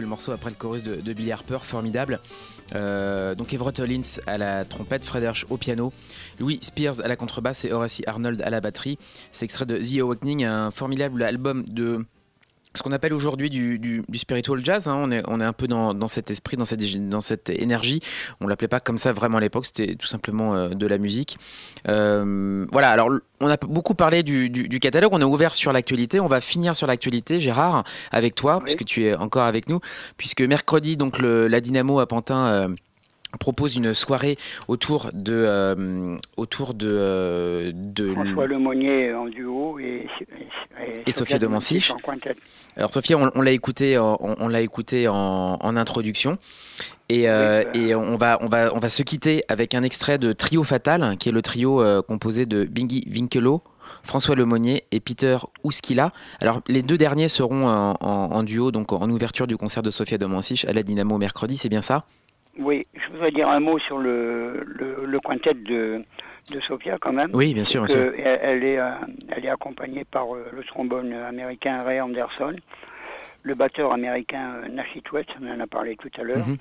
Le morceau après le chorus de, de Billy Harper, formidable. Euh, donc Everett Hollins à la trompette, Fred Hersch au piano, Louis Spears à la contrebasse et Horace Arnold à la batterie. C'est extrait de The Awakening, un formidable album de ce qu'on appelle aujourd'hui du, du- du spiritual jazz. hein. On, est, on est un peu dans, dans cet esprit, dans cette, dans cette énergie. On l'appelait pas comme ça vraiment à l'époque, c'était tout simplement euh, de la musique. Euh, voilà, alors on a beaucoup parlé du, catalogue, on a ouvert sur l'actualité. On va finir sur l'actualité, Gérard, avec toi, puisque tu es encore avec nous. Puisque mercredi, donc le- la Dynamo à Pantin. euh, propose une soirée autour de euh, autour de, euh, de François Lemonnier en duo et, Et Sophia de Mansich. Alors Sophia, on, on l'a écouté, en- on, on l'a écouté en, en introduction. Et, euh, et on, va, on, va, on va se quitter avec un extrait de Trio Fatal, qui est le trio euh, composé de Bingy Winkelo, François Lemonnier et Peter Ouskila. Alors les deux derniers seront en, en- en duo, donc en ouverture du concert de Sophia de Mansich à la Dynamo mercredi, c'est bien ça? Oui, je voudrais dire un mot sur le, le, le quintet de, de Sophia quand même. Oui, bien sûr. Elle, elle est, euh, elle est accompagnée par euh, le trombone américain Ray Anderson, le batteur américain euh, Nash Hitwet, on en a parlé tout à l'heure, Mhm.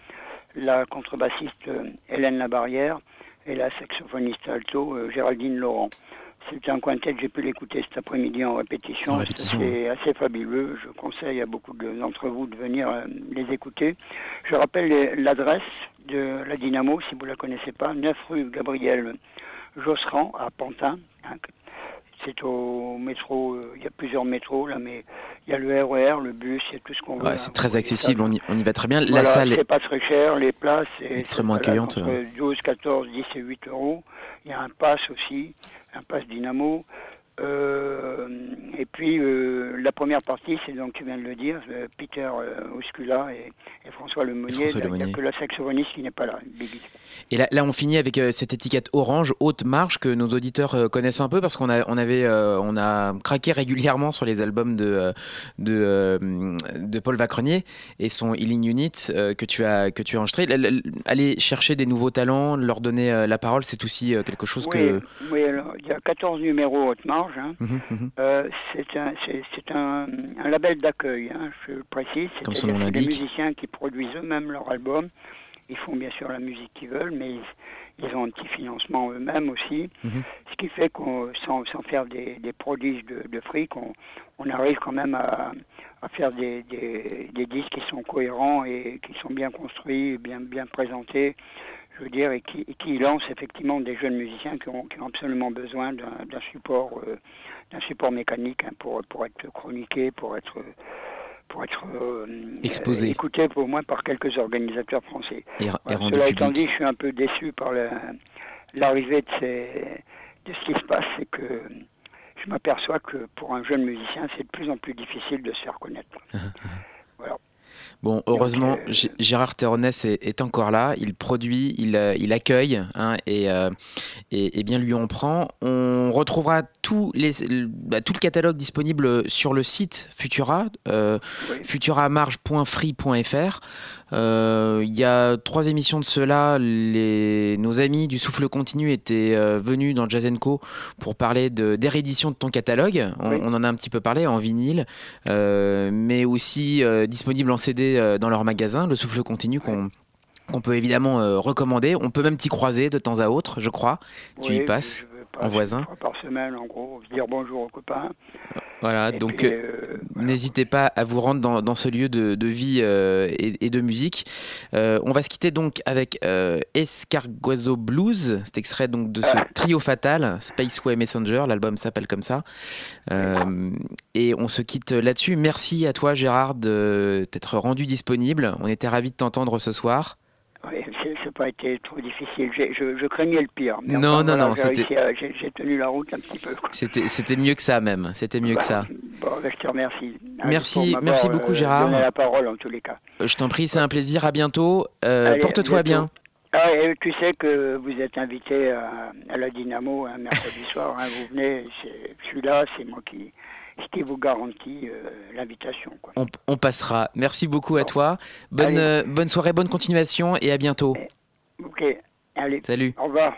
la contrebassiste euh, Hélène Labarrière et la saxophoniste alto euh, Géraldine Laurent. C'est un quintet, j'ai pu l'écouter cet après-midi en répétition. En répétition, C'est assez fabuleux. Je conseille à beaucoup de- d'entre vous de venir euh, les écouter. Je rappelle l'adresse de la Dynamo, si vous ne la connaissez pas, 9 rue Gabriel Josserand à Pantin. hein. C'est au métro, euh, il y a plusieurs métros là, mais il y a le RER, le bus, il y a tout ce qu'on veut. Ouais, hein. c'est très voyez accessible, on y, on y va très bien. La Voilà, salle c'est est... pas très cher, les places, c'est Extrêmement accueillante. entre 12, 14, 10 et 8 euros. Il y a un pass aussi, un pass Dynamo. Euh, et puis euh, la première partie, c'est donc tu viens de le dire, euh, Peter Ouskula et, et François Lemonnier. Il n'y a que la saxophoniste qui n'est pas là, Biggie. Et là, là, on finit avec euh, cette étiquette orange haute marge que nos auditeurs euh, connaissent un peu parce qu'on a, on avait, euh, on a craqué régulièrement sur les albums de de, de Paul Vacrenier et son Healing Unit que tu as que tu as enregistré. Aller chercher des nouveaux talents, leur donner la parole, c'est aussi quelque chose Oui, que. oui, alors, il y a 14 numéros haute marge. hein. Mhm, mhm. Euh, c'est un, un, un label d'accueil, hein, je précise. Comme son nom que c'est des l'indique. musiciens qui produisent eux-mêmes leur album. Ils font bien sûr la musique qu'ils veulent, mais ils, ils ont un petit financement eux-mêmes aussi. Mhm. Ce qui fait qu'on, sans, sans faire des, des prodiges de, de fric, on, on arrive quand même à, à faire des, des, des disques qui sont cohérents et qui sont bien construits, bien, bien présentés je veux dire, et qui, et qui lance effectivement des jeunes musiciens qui ont, qui ont absolument besoin d'un d'un support, euh, d'un support mécanique hein, pour, pour être chroniqué, pour être, pour être euh, Exposé. écouté au moins par quelques organisateurs français. Et, cela étant public. dit, je suis un peu déçu par l'arrivée de, de ce qui se passe, c'est que je m'aperçois que pour un jeune musicien, c'est de plus en plus difficile de se faire connaître. voilà. Bon, heureusement, euh, Gérard Terronès est, est encore là. Il produit, il, euh, il accueille, hein, et, euh, et, et bien lui on prend. On retrouvera tout, les, le- bah, tout le catalogue disponible sur le site Futura, euh, Oui. futuramarge.free.fr. Euh, Il y a trois émissions de cela. Les, nos amis du Souffle Continu étaient euh, venus dans Jazz Co pour parler de, des rééditions de ton catalogue. On, Oui. on en a un petit peu parlé en vinyle, euh, mais aussi disponible en CD dans leur magasin, Le Souffle Continu, qu'on qu'on peut évidemment euh, recommander. On peut même t'y croiser de temps à autre, je crois. Tu y passes en voisin une fois par semaine, en gros, dire bonjour aux copains. Voilà, Et donc euh, euh, voilà. N'hésitez pas à vous rendre dans, dans ce lieu de, de vie euh, et, et de musique. Euh, on va se quitter donc avec Escargozo Blues, cet extrait donc de ce Ah. trio fatal, Spaceway Messenger, l'album s'appelle comme ça. Et on se quitte là-dessus. Merci à toi Gérard de t'être rendu disponible. On était ravis de t'entendre ce soir. Oui, c'est c'est pas été trop difficile. Je, je craignais le pire. Mais Non, non, non, j'ai tenu la route un petit peu. C'était mieux que ça même. C'était mieux que ça. Bon, ben, je te remercie. Merci- merci beaucoup, Gérard. donné la parole en tous les cas. Euh, Je t'en prie, c'est un plaisir. À bientôt. Euh, Porte-toi bien. Ah, et tu sais que vous êtes invité à, à la Dynamo un mercredi soir. hein, vous venez, c'est- je suis là, c'est moi qui, qui vous garantit euh, l'invitation. On, on passera. Merci beaucoup à toi. Bonne, euh, bonne soirée, bonne continuation et à bientôt. Ok, allez, Salut. au revoir.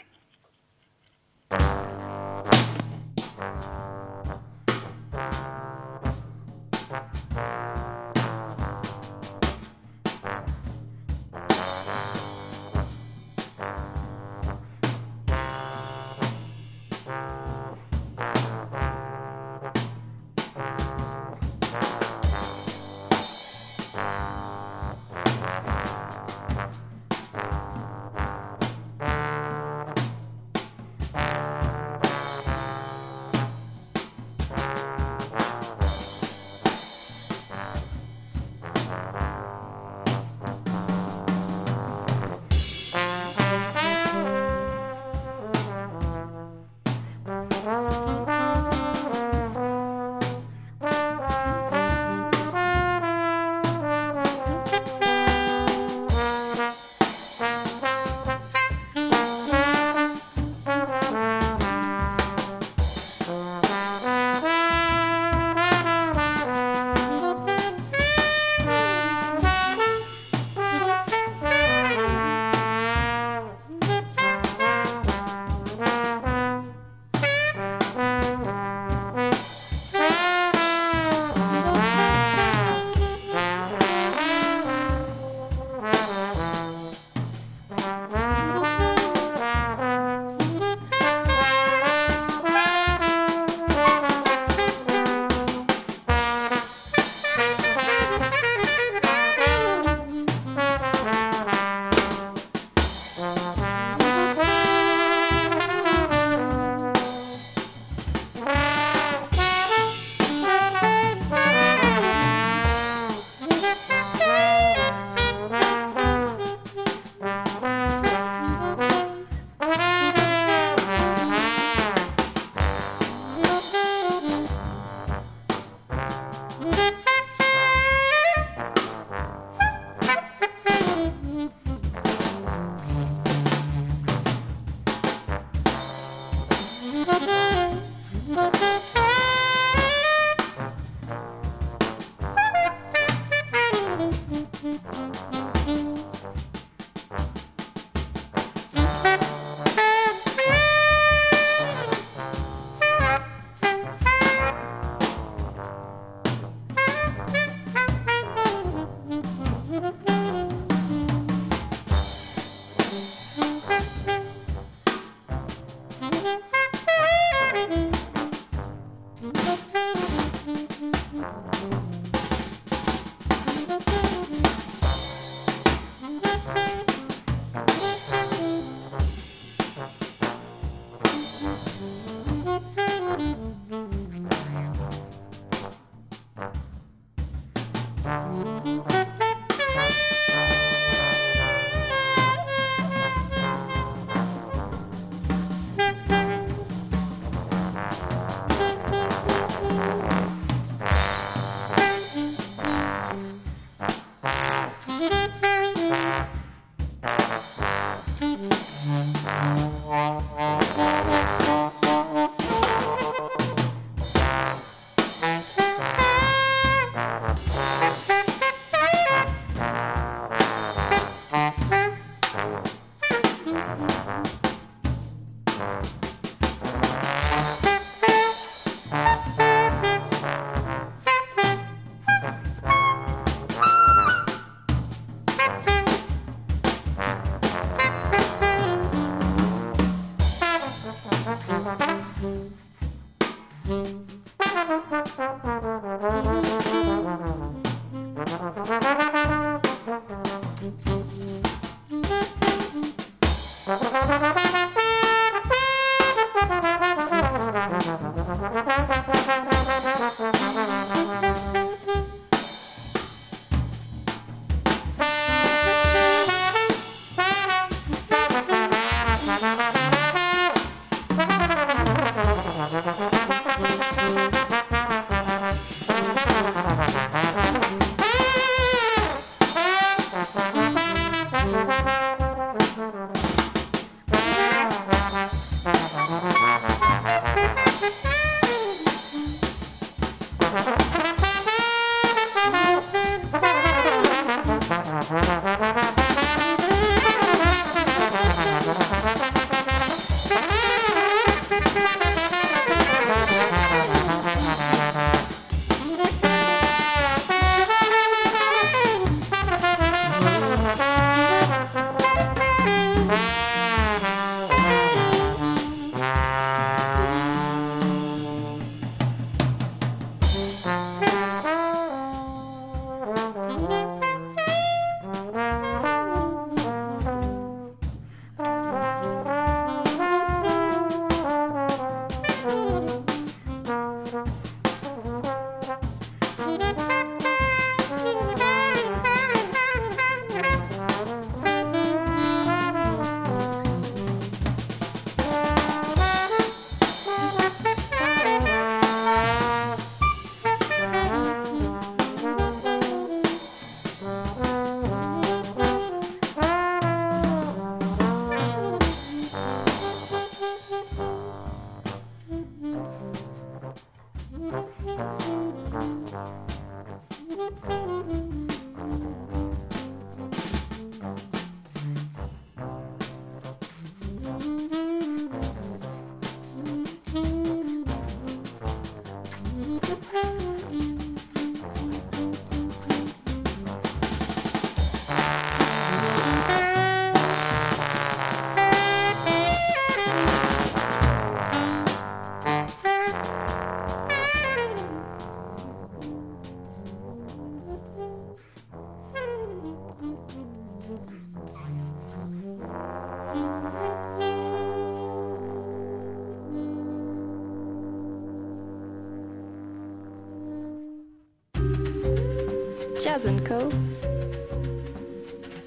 Jazz Co.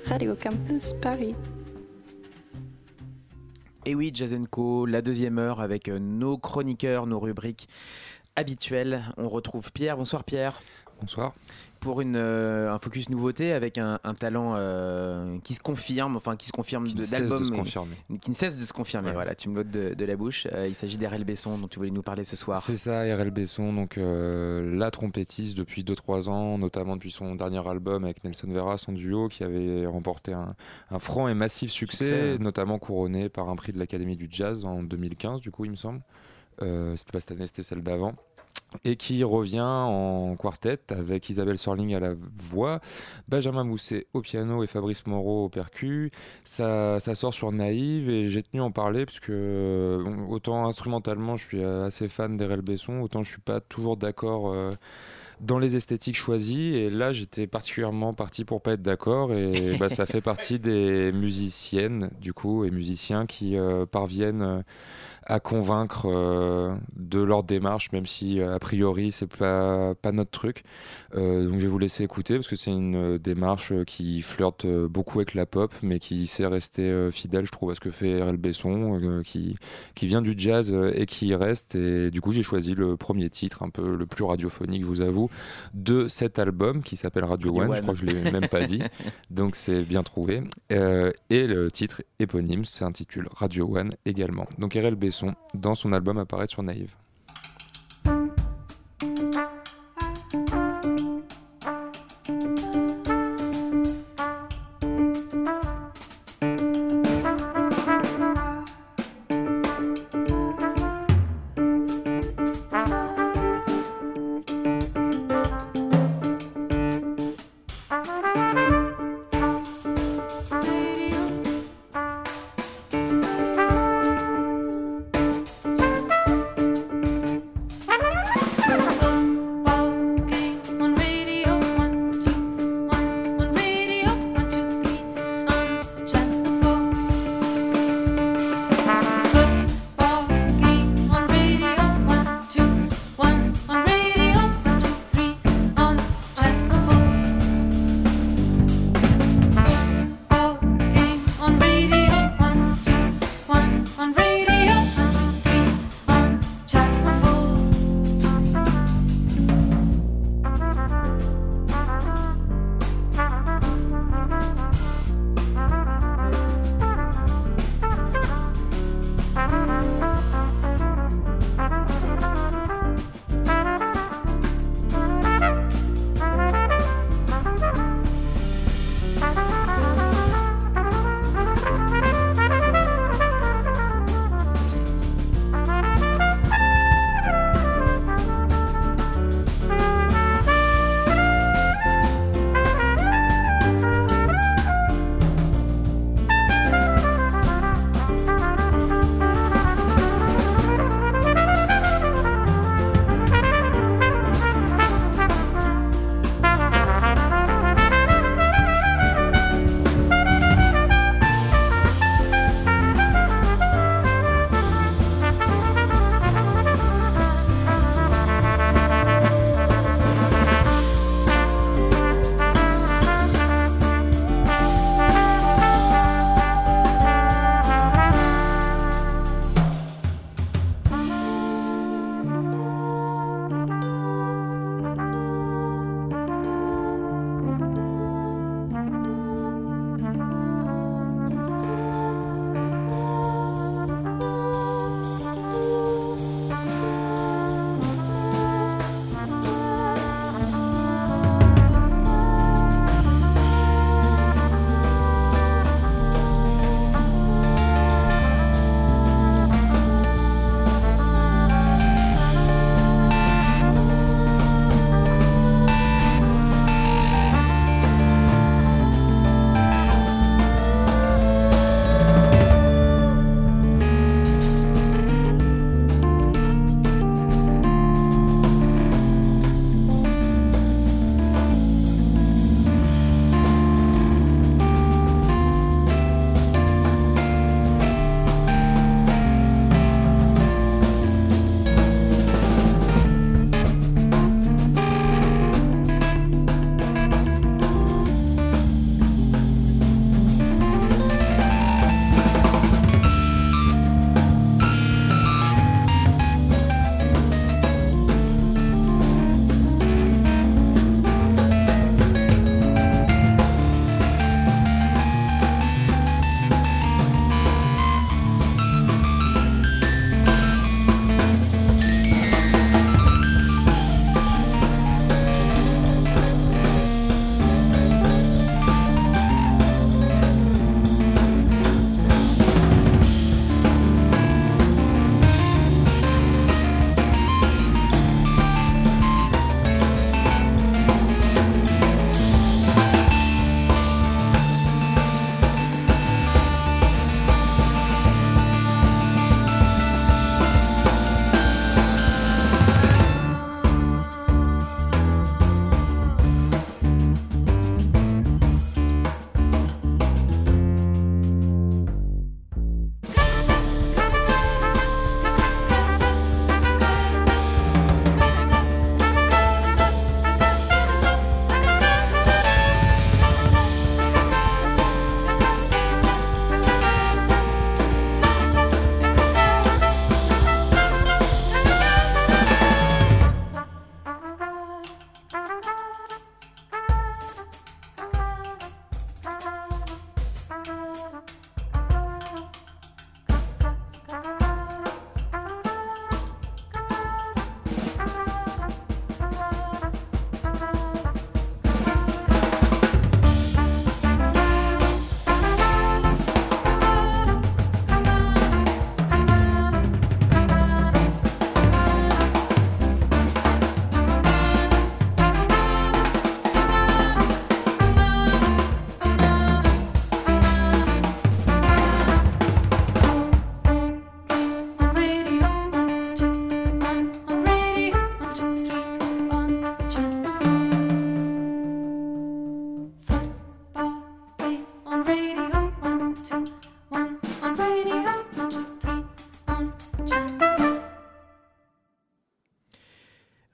Radio Campus Paris. Et oui, Jazz Co, la deuxième heure avec euh, nos chroniqueurs, nos rubriques habituelles. On retrouve Pierre. Bonsoir Pierre. Bonsoir. Pour une, euh, un focus nouveauté avec un, un talent euh, qui se confirme, enfin qui se confirme Qui ne cesse d'album, de se mais- confirmer. qui ne cesse de se confirmer. Ouais. Voilà, tu me l'ôtes de, de la bouche. Euh, il s'agit d'RL Besson dont tu voulais nous parler ce soir. C'est ça, RL Besson, donc la trompettiste depuis 2-3 ans, notamment depuis son dernier album avec Nelson Vera, son duo, qui avait remporté un, un franc et massif succès, notamment couronné par un prix de l'Académie du Jazz en 2015, du coup, il me semble. Euh, c'était pas cette année, c'était celle d'avant. Et qui revient en quartet avec Isabelle Sorling à la voix, Benjamin Mousset au piano et Fabrice Moreau au percu. Ça, ça sort sur Naïve et j'ai tenu à en parler parce que autant instrumentalement je suis assez fan d'Erel Besson, autant je suis pas toujours d'accord euh, dans les esthétiques choisies. Et là j'étais particulièrement parti pour pas être d'accord et bah, ça fait partie des musiciennes du coup et musiciens qui euh, parviennent euh, à convaincre euh, de leur démarche, même si euh, a priori c'est pas, pas notre truc. Euh, donc je vais vous laisser écouter parce que c'est une démarche qui flirte beaucoup avec la pop, mais qui sait rester fidèle, je trouve, à ce que fait RL Besson, euh, qui, qui vient du jazz et qui y reste. Et du coup, j'ai choisi le premier titre, un peu le plus radiophonique, je vous avoue, de cet album qui s'appelle Radio, Radio One. One. Je crois que je l'ai même pas dit, donc c'est bien trouvé. Et le titre éponyme s'intitule Radio One également. Donc RL Besson dans son album apparaît sur Naïve.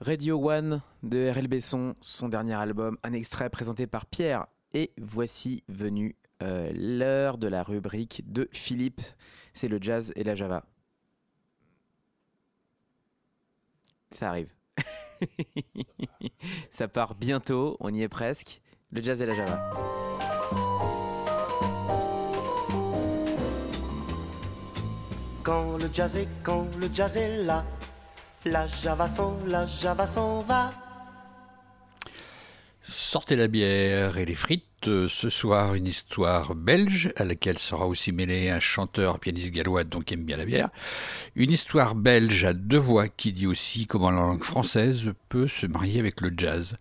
Radio One de RL Besson, son dernier album, un extrait présenté par Pierre. Et voici venu euh, l'heure de la rubrique de Philippe. C'est le jazz et la java. Ça arrive. Ça part bientôt, on y est presque. Le jazz et la java. Quand le jazz est, quand le jazz est là, la java s'en, la java s'en va. Sortez la bière et les frites. Euh, Ce soir, une histoire belge à laquelle sera aussi mêlé un chanteur pianiste gallois donc qui aime bien la bière. Une histoire belge à deux voix qui dit aussi comment la langue française peut se marier avec le jazz.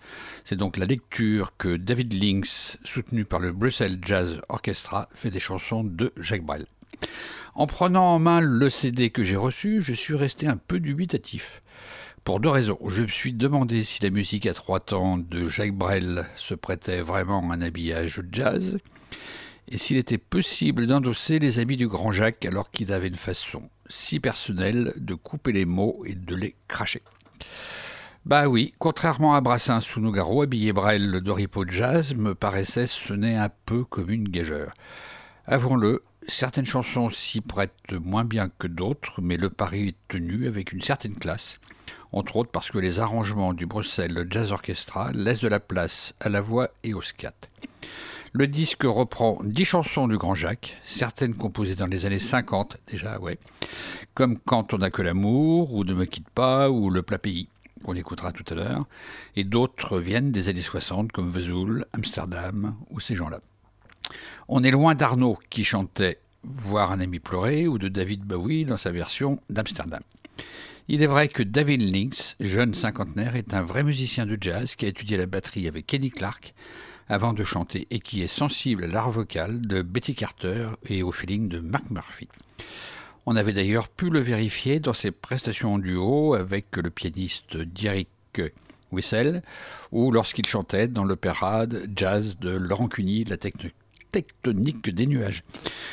C'est donc la lecture que David Links, soutenu par le Brussels Jazz Orchestra, fait des chansons de Jacques Brel. En prenant en main le CD que j'ai reçu, je suis resté un peu dubitatif. Pour deux raisons. Je me suis demandé si la musique à trois temps de Jacques Brel se prêtait vraiment à un habillage jazz, et s'il était possible d'endosser les habits du grand Jacques alors qu'il avait une façon si personnelle de couper les mots et de les cracher. Bah oui, contrairement à Brassens ou Nougaro, habiller Brel d'Oripo Jazz me paraissait sonner un peu comme une gageure. Avouons-le, certaines chansons s'y prêtent moins bien que d'autres, mais le pari est tenu avec une certaine classe entre autres parce que les arrangements du Bruxelles Jazz Orchestra laissent de la place à la voix et au scat. Le disque reprend dix chansons du Grand Jacques, certaines composées dans les années 50 déjà, ouais, comme Quand on n'a que l'amour, ou Ne me quitte pas, ou Le plat pays, qu'on écoutera tout à l'heure, et d'autres viennent des années 60 comme Vesoul, Amsterdam, ou ces gens-là. On est loin d'Arnaud qui chantait Voir un ami pleurer, ou de David Bowie dans sa version d'Amsterdam. Il est vrai que David Lynx, jeune cinquantenaire, est un vrai musicien de jazz qui a étudié la batterie avec Kenny Clark avant de chanter et qui est sensible à l'art vocal de Betty Carter et au feeling de Mark Murphy. On avait d'ailleurs pu le vérifier dans ses prestations en duo avec le pianiste Derek Wissel ou lorsqu'il chantait dans l'opéra jazz de Laurent Cuny, la technique tectonique des nuages.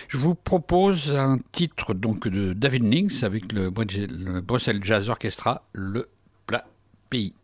Je vous propose un titre donc de David Links avec le, le Brussels Jazz Orchestra, le plat pays.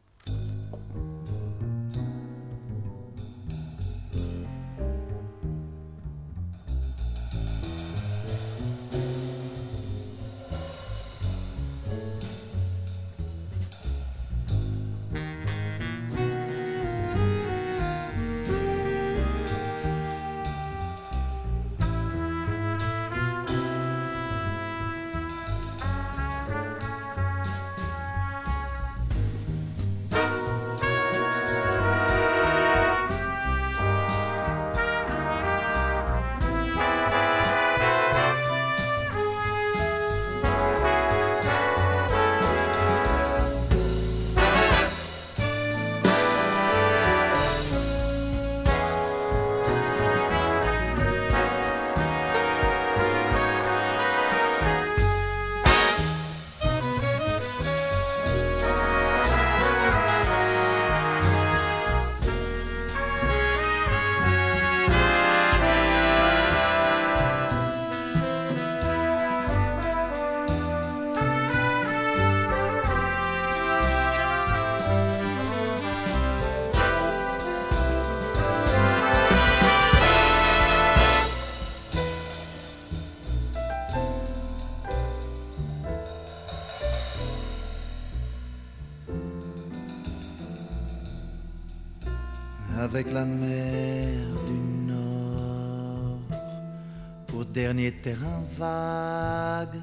Terrain vague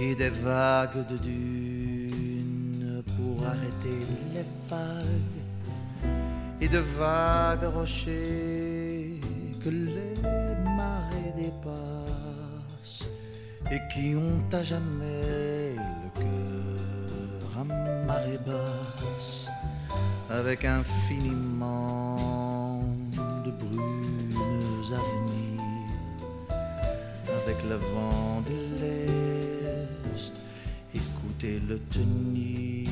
et des vagues de dunes pour arrêter les vagues et de vagues rochers que les marées dépassent et qui ont à jamais le cœur à marée basse avec infiniment de brunes le vent de l'Est, écoutez le tenir,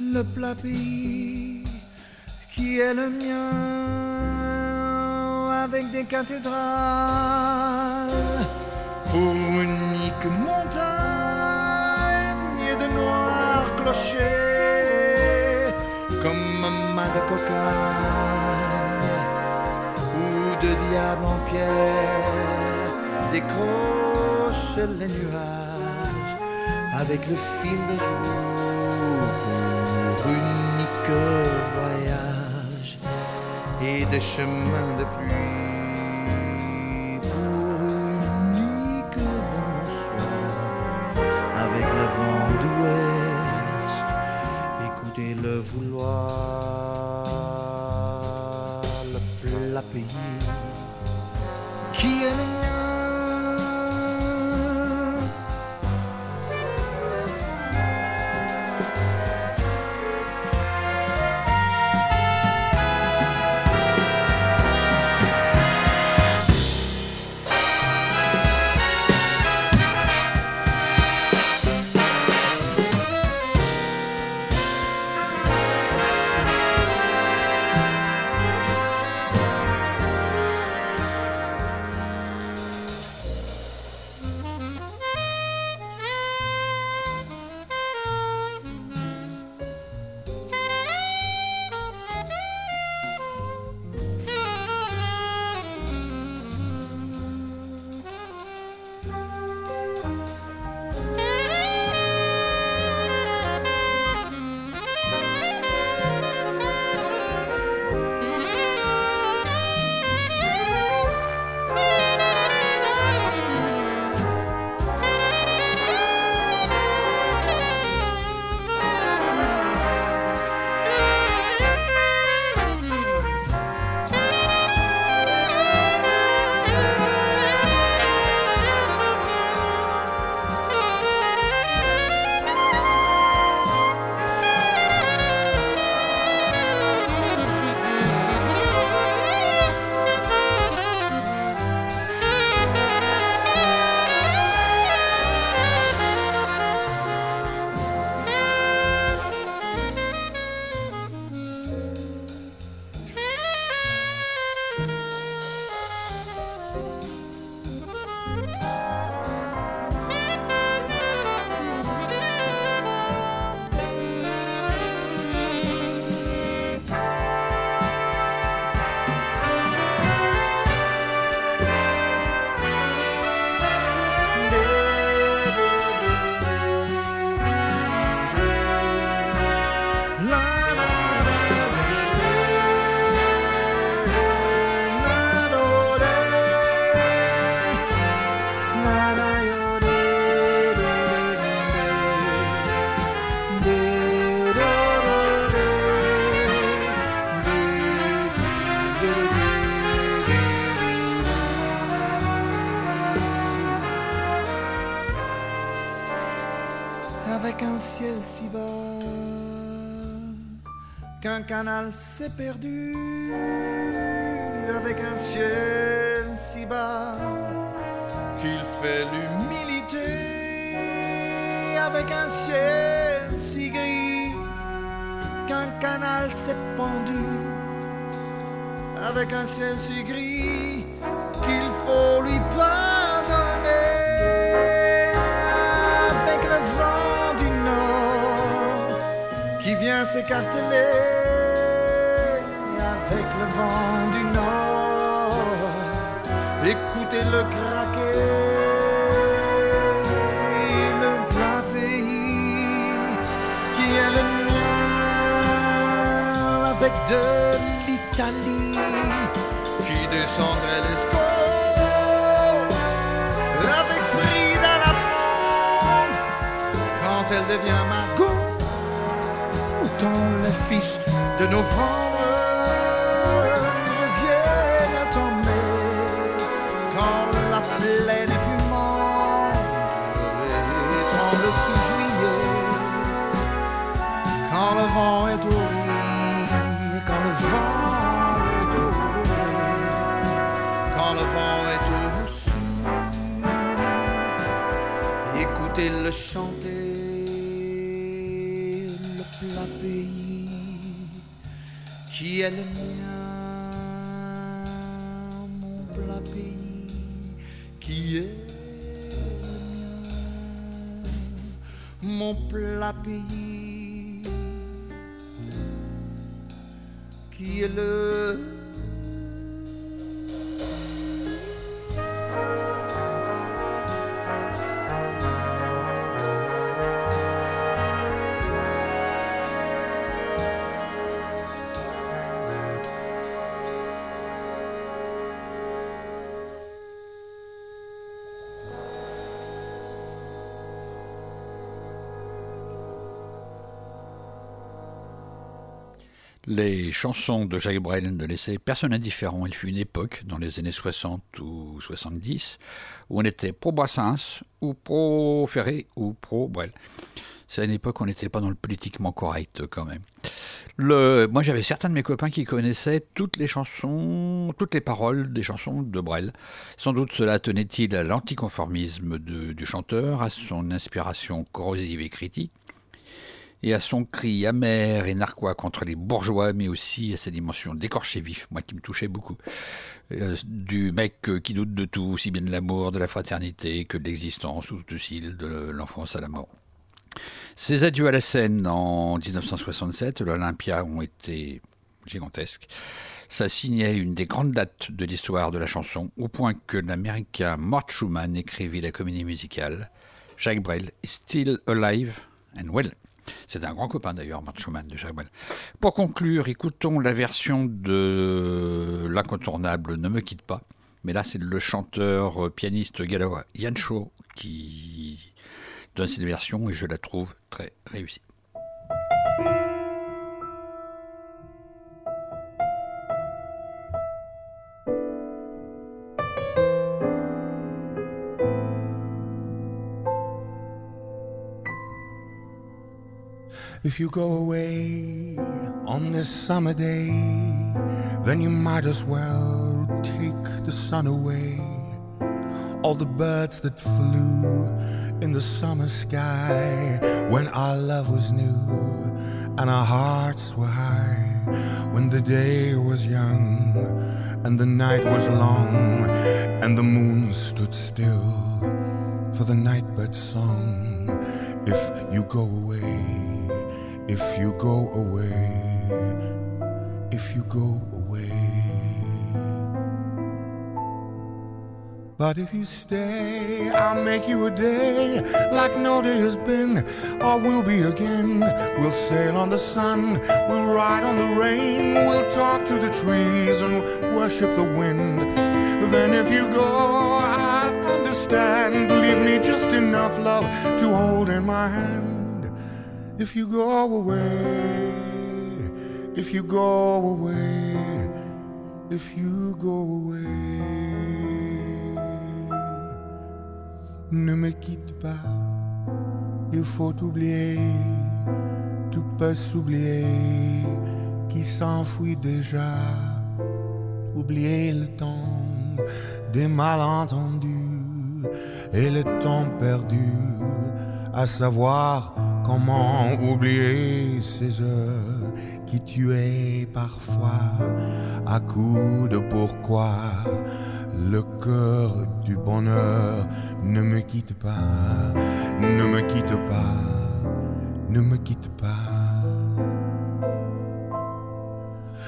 le plat pays qui est le mien, avec des cathédrales. Pour unique montagne et de noir rocher comme un mât de cocagne ou de diable en pierre décroche les nuages avec le fil des jours pour unique voyage et des chemins de pluie pour unique bonsoir avec le vent d'ouest. Écoutez-le vouloir le plat pays qui est le canal s'est perdu avec un ciel si bas qu'il fait l'humilité avec un ciel si gris qu'un canal s'est pendu avec un ciel si gris qu'il faut lui pardonner avec le vent du nord qui vient s'écarteler écoutez-le craquer. Le plat qui est le mien avec de l'Italie qui descendrait l'escalier avec Frida la quand elle devient Margot ou quand les fils de novembre le Les chansons de Jacques Brel ne laissaient personne indifférent. Il fut une époque, dans les années 60 ou 70, où on était pro-Brassens, ou pro-Ferré, ou pro-Brel. C'est une époque où on n'était pas dans le politiquement correct, quand même. Le... Moi, j'avais certains de mes copains qui connaissaient toutes les chansons, toutes les paroles des chansons de Brel. Sans doute cela tenait-il à l'anticonformisme du chanteur, à son inspiration corrosive et critique, et à son cri amer et narquois contre les bourgeois, mais aussi à sa dimension d'écorché vif, moi qui me touchait beaucoup. Euh, du mec euh, qui doute de tout, aussi bien de l'amour, de la fraternité que de l'existence, ou aussi de l'enfance à la mort. Ses adieux à la scène en 1967, l'Olympia ont été gigantesques. Ça signait une des grandes dates de l'histoire de la chanson, au point que l'américain Mort Schumann écrivit la comédie musicale. Jacques Brel is still alive and well. C'est un grand copain d'ailleurs, Mort Schumann de Jacques. Pour conclure, écoutons la version de l'incontournable Ne me quitte pas. Mais là, c'est le chanteur euh, pianiste gallois Yann Shaw qui donne cette version et je la trouve très réussie. If you go away on this summer day, then you might as well take the sun away. All the birds that flew in the summer sky when our love was new and our hearts were high, when the day was young and the night was long and the moon stood still for the nightbird's song. If you go away, if you go away, if you go away. But if you stay, I'll make you a day like no day has been or will be again. We'll sail on the sun, we'll ride on the rain, we'll talk to the trees and worship the wind. Then if you go, I'll understand. Leave me just enough love to hold in my hand. If you go away, if you go away, if you go away. Ne me quitte pas, il faut oublier, tout peut s'oublier, qui s'enfuit déjà. Oublier le temps des malentendus et le temps perdu, à savoir comment oublier ces heures qui tuaient parfois à coups de pourquoi? Le cœur du bonheur ne me quitte pas, ne me quitte pas, ne me quitte pas.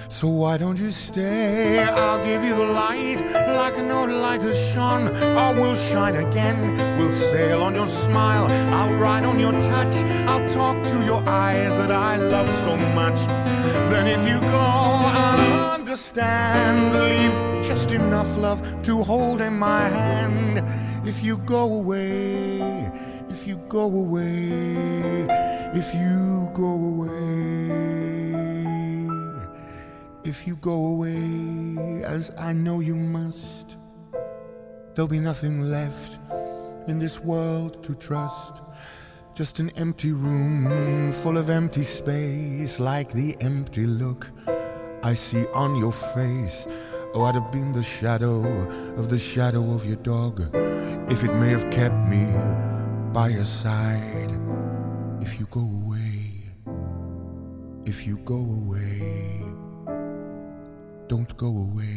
So why don't you stay? I'll give you the light like no light has shone or will shine again. We'll sail on your smile, I'll ride on your touch, I'll talk to your eyes that I love so much. Then if you go, I'll understand. Leave just enough love to hold in my hand. If you go away, if you go away, if you go away. If you go away, as I know you must, there'll be nothing left in this world to trust. Just an empty room full of empty space, like the empty look I see on your face. Oh, I'd have been the shadow of the shadow of your dog if it may have kept me by your side. If you go away, if you go away, don't go away.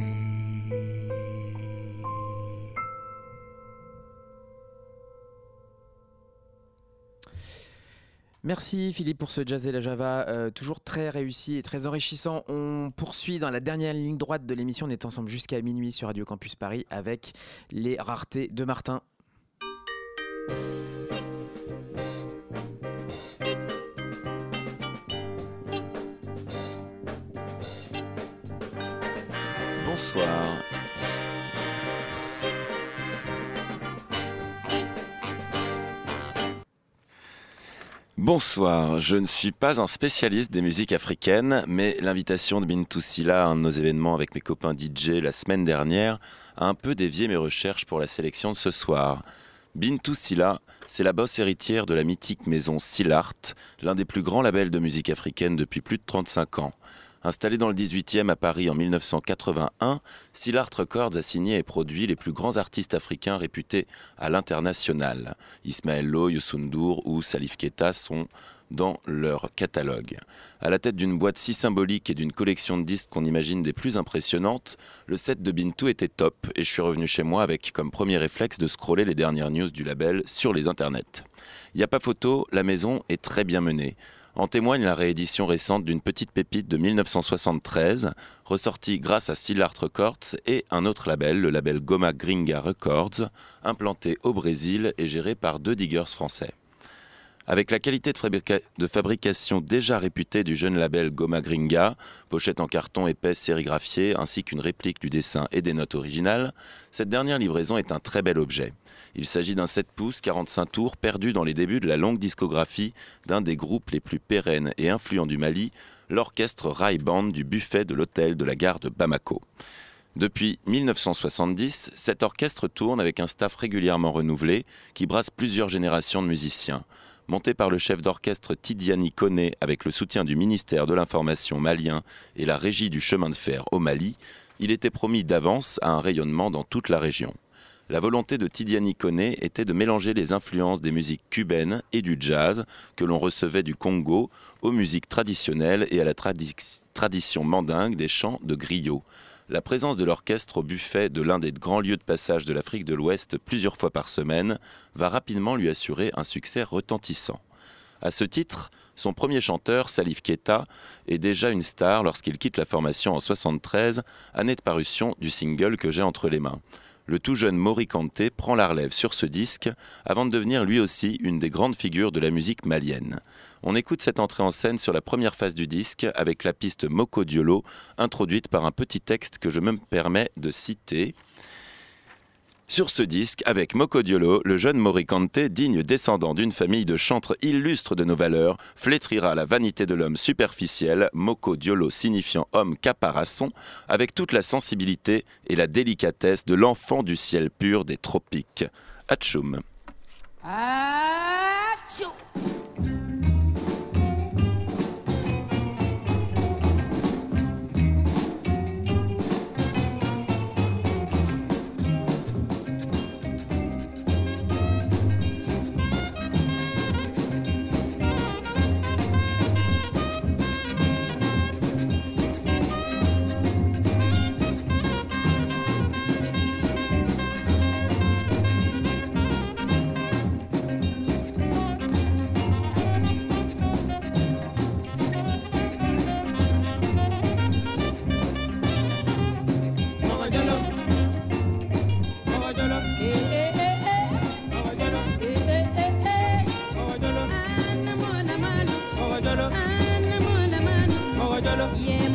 Merci Philippe pour ce Jazz et la Java, euh, toujours très réussi et très enrichissant. On poursuit dans la dernière ligne droite de l'émission. On est ensemble jusqu'à minuit sur Radio Campus Paris avec les raretés de Martin. Bonsoir. Bonsoir, je ne suis pas un spécialiste des musiques africaines, mais l'invitation de Bintou Silla à un de nos événements avec mes copains DJ la semaine dernière a un peu dévié mes recherches pour la sélection de ce soir. Bintou Silla, c'est la bosse héritière de la mythique maison Sillart, l'un des plus grands labels de musique africaine depuis plus de 35 ans. Installé dans le 18e à Paris en 1981, Sillart Records a signé et produit les plus grands artistes africains réputés à l'international. Ismaël Lo, Youssou N'Dour ou Salif Keita sont dans leur catalogue. À la tête d'une boîte si symbolique et d'une collection de disques qu'on imagine des plus impressionnantes, le set de Bintou était top et je suis revenu chez moi avec comme premier réflexe de scroller les dernières news du label sur les internets. Il n'y a pas photo, la maison est très bien menée. En témoigne la réédition récente d'une petite pépite de 1973, ressortie grâce à Sillart Records et un autre label, le label Goma Gringa Records, implanté au Brésil et géré par deux diggers français. Avec la qualité de, de, fabrication déjà réputée du jeune label Goma Gringa, pochette en carton épais sérigraphiée ainsi qu'une réplique du dessin et des notes originales, cette dernière livraison est un très bel objet. Il s'agit d'un 7 pouces 45 tours perdu dans les débuts de la longue discographie d'un des groupes les plus pérennes et influents du Mali, l'orchestre Rai Band du buffet de l'hôtel de la gare de Bamako. Depuis 1970, cet orchestre tourne avec un staff régulièrement renouvelé qui brasse plusieurs générations de musiciens. Monté par le chef d'orchestre Tidiani Kone avec le soutien du ministère de l'Information malien et la régie du chemin de fer au Mali, il était promis d'avance à un rayonnement dans toute la région. La volonté de Tidiane Kone était de mélanger les influences des musiques cubaines et du jazz que l'on recevait du Congo aux musiques traditionnelles et à la tradi tradition mandingue des chants de griot. La présence de l'orchestre au buffet de l'un des grands lieux de passage de l'Afrique de l'Ouest plusieurs fois par semaine va rapidement lui assurer un succès retentissant. À ce titre, son premier chanteur, Salif Keita, est déjà une star lorsqu'il quitte la formation en 73, année de parution du single que j'ai entre les mains le tout jeune Mori Kanté prend la relève sur ce disque avant de devenir lui aussi une des grandes figures de la musique malienne. On écoute cette entrée en scène sur la première phase du disque avec la piste Moko Diolo, introduite par un petit texte que je me permets de citer. Sur ce disque, avec Moko Diolo, le jeune Moricante, digne descendant d'une famille de chantres illustres de nos valeurs, flétrira la vanité de l'homme superficiel, Moko Diolo signifiant homme caparasson, avec toute la sensibilité et la délicatesse de l'enfant du ciel pur des tropiques. Atchoum.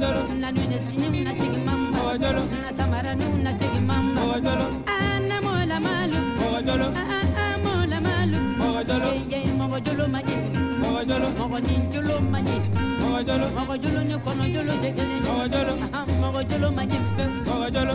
Ah, na lunestini na tigi mambo na samara nu na tigi mambo ana mola malu. Ana ah, ah, mola malu. Ye mogo jolo maji mogo ni jolo maji mogo jolo ni kono jolo tekele mogo jolo maji pe mogo jolo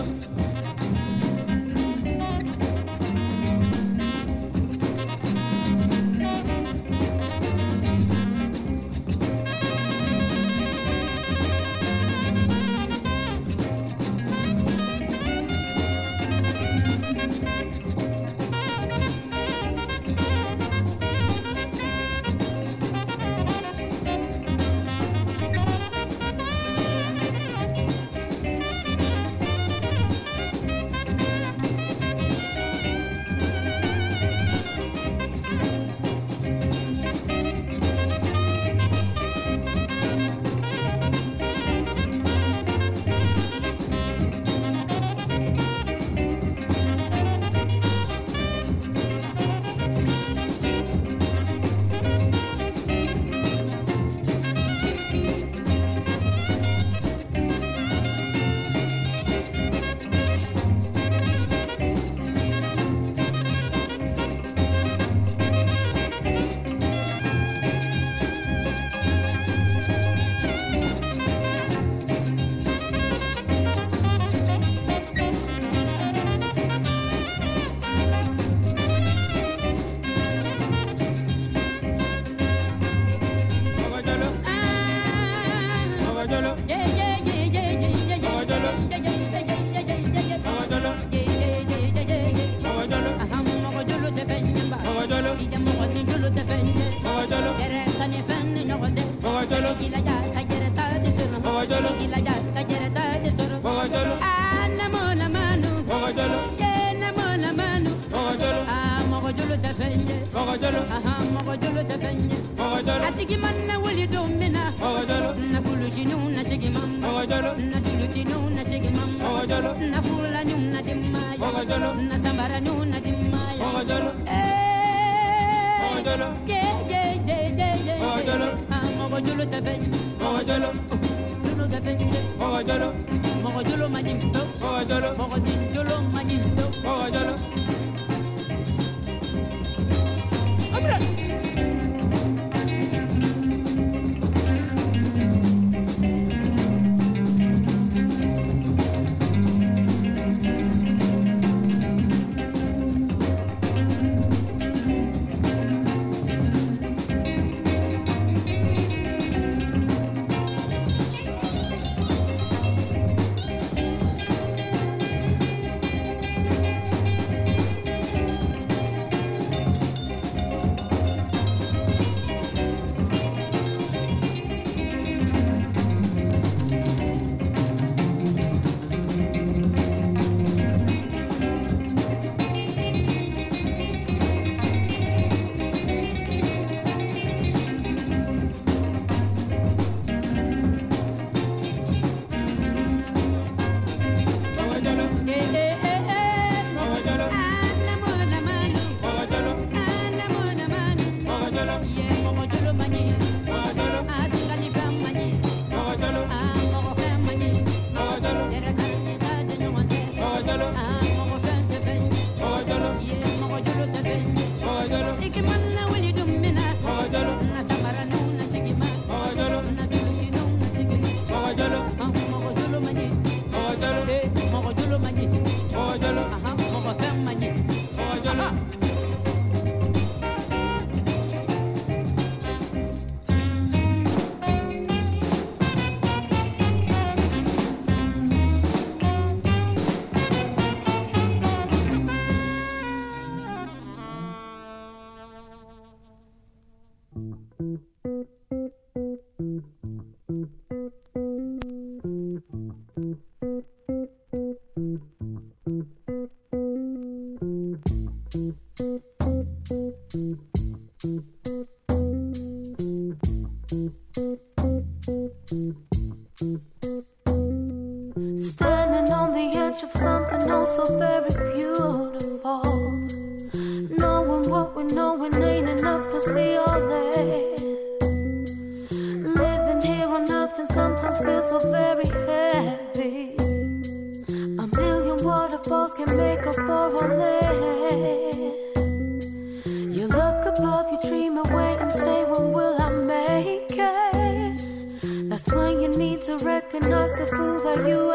Standing on the edge of something also very beautiful. Knowing what we know it ain't enough to see all day. Living here on earth can sometimes feel so very heavy. A million waterfalls can make up for all it. you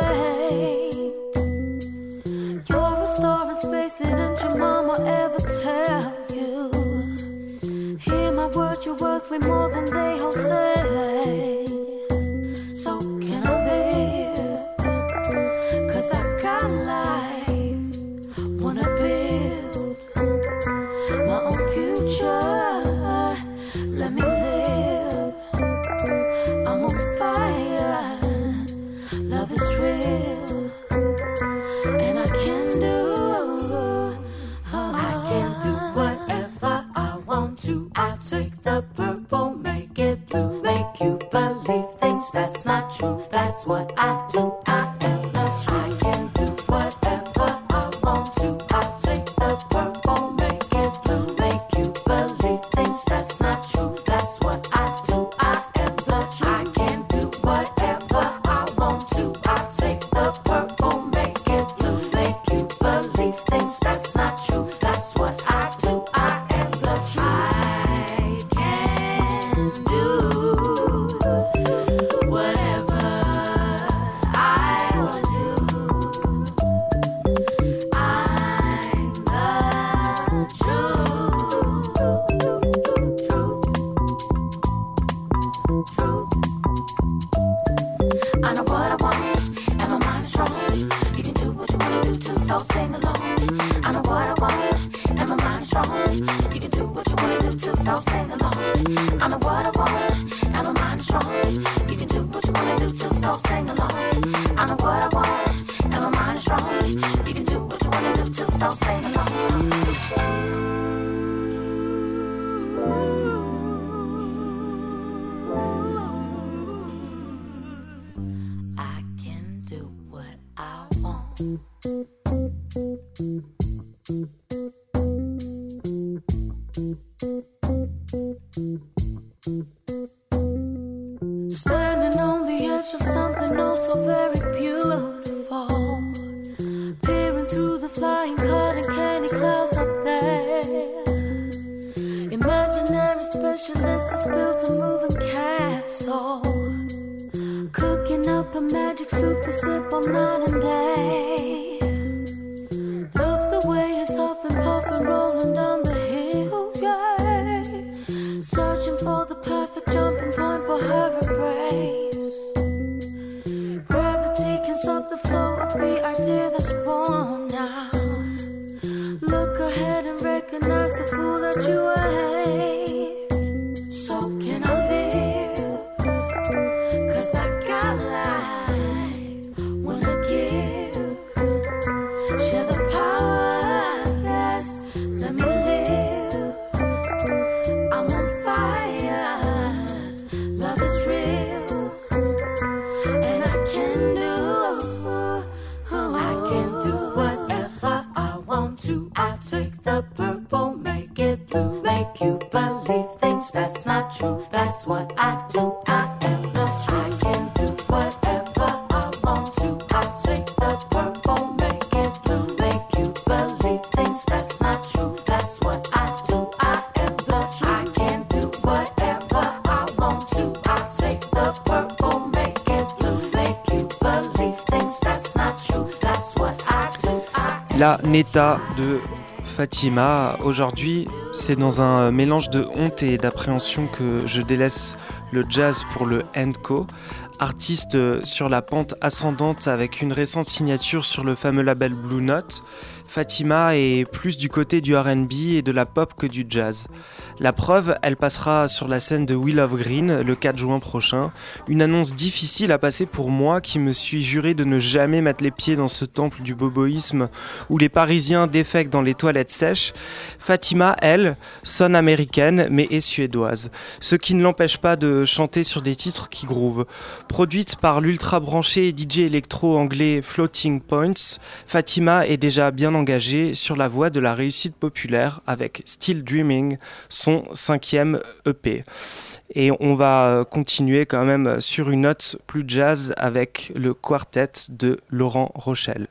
Neta de Fatima. Aujourd'hui, c'est dans un mélange de honte et d'appréhension que je délaisse le jazz pour le Endco. Artiste sur la pente ascendante avec une récente signature sur le fameux label Blue Note, Fatima est plus du côté du RB et de la pop que du jazz. La preuve, elle passera sur la scène de Will of Green le 4 juin prochain. Une annonce difficile à passer pour moi qui me suis juré de ne jamais mettre les pieds dans ce temple du boboïsme où les Parisiens défectent dans les toilettes sèches. Fatima, elle, sonne américaine mais est suédoise. Ce qui ne l'empêche pas de chanter sur des titres qui groovent. Produite par l'ultra branché DJ électro anglais Floating Points, Fatima est déjà bien engagée sur la voie de la réussite populaire avec Still Dreaming, son cinquième EP. Et on va euh, continuer quand même sur une note plus jazz avec le quartet de Laurent Rochelle.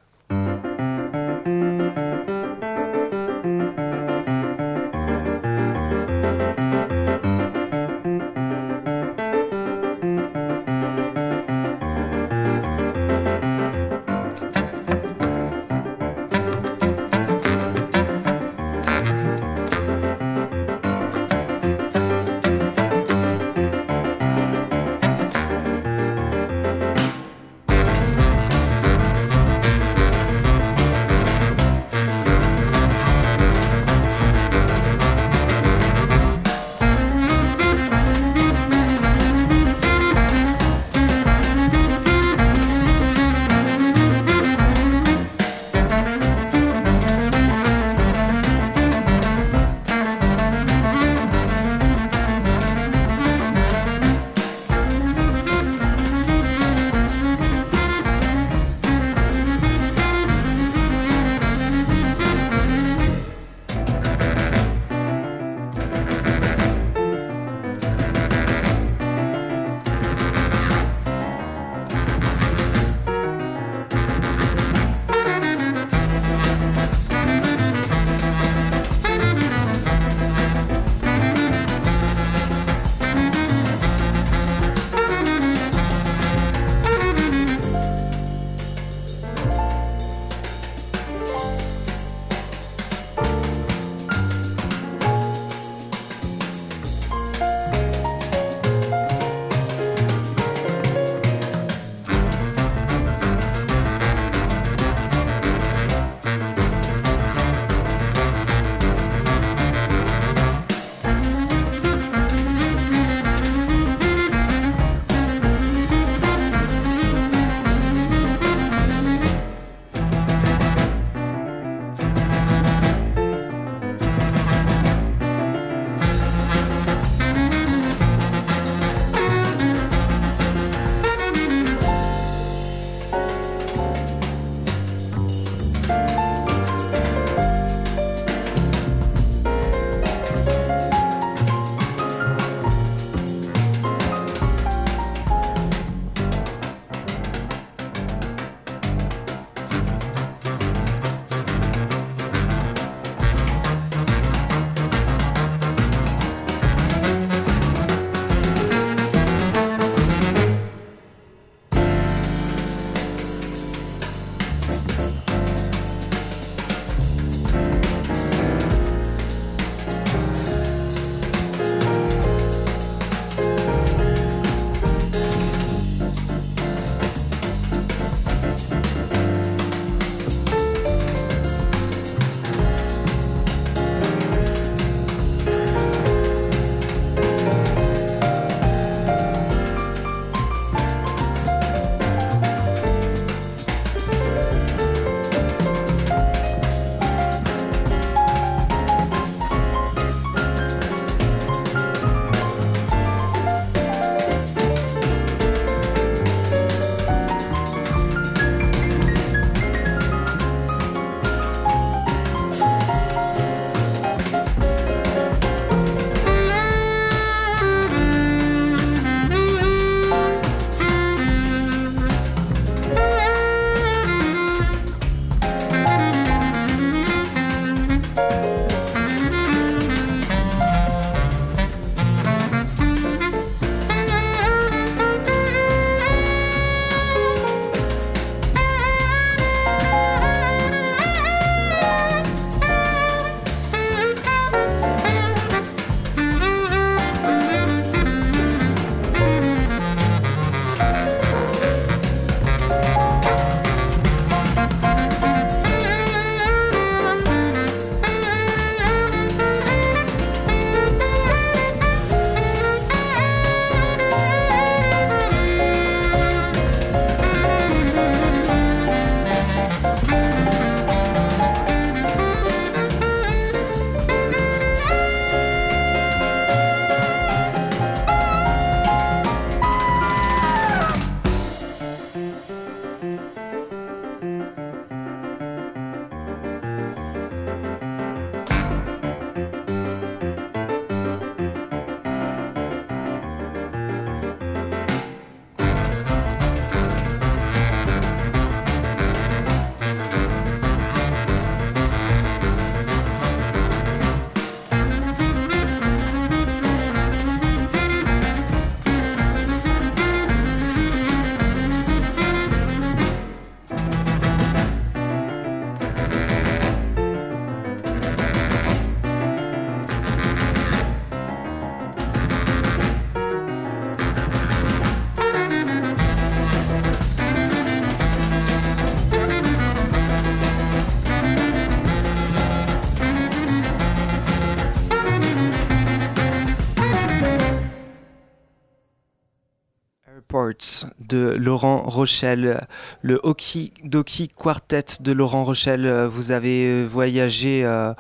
Laurent Rochelle, le Oki Doki Quartet de Laurent Rochelle. Vous avez voyagé euh,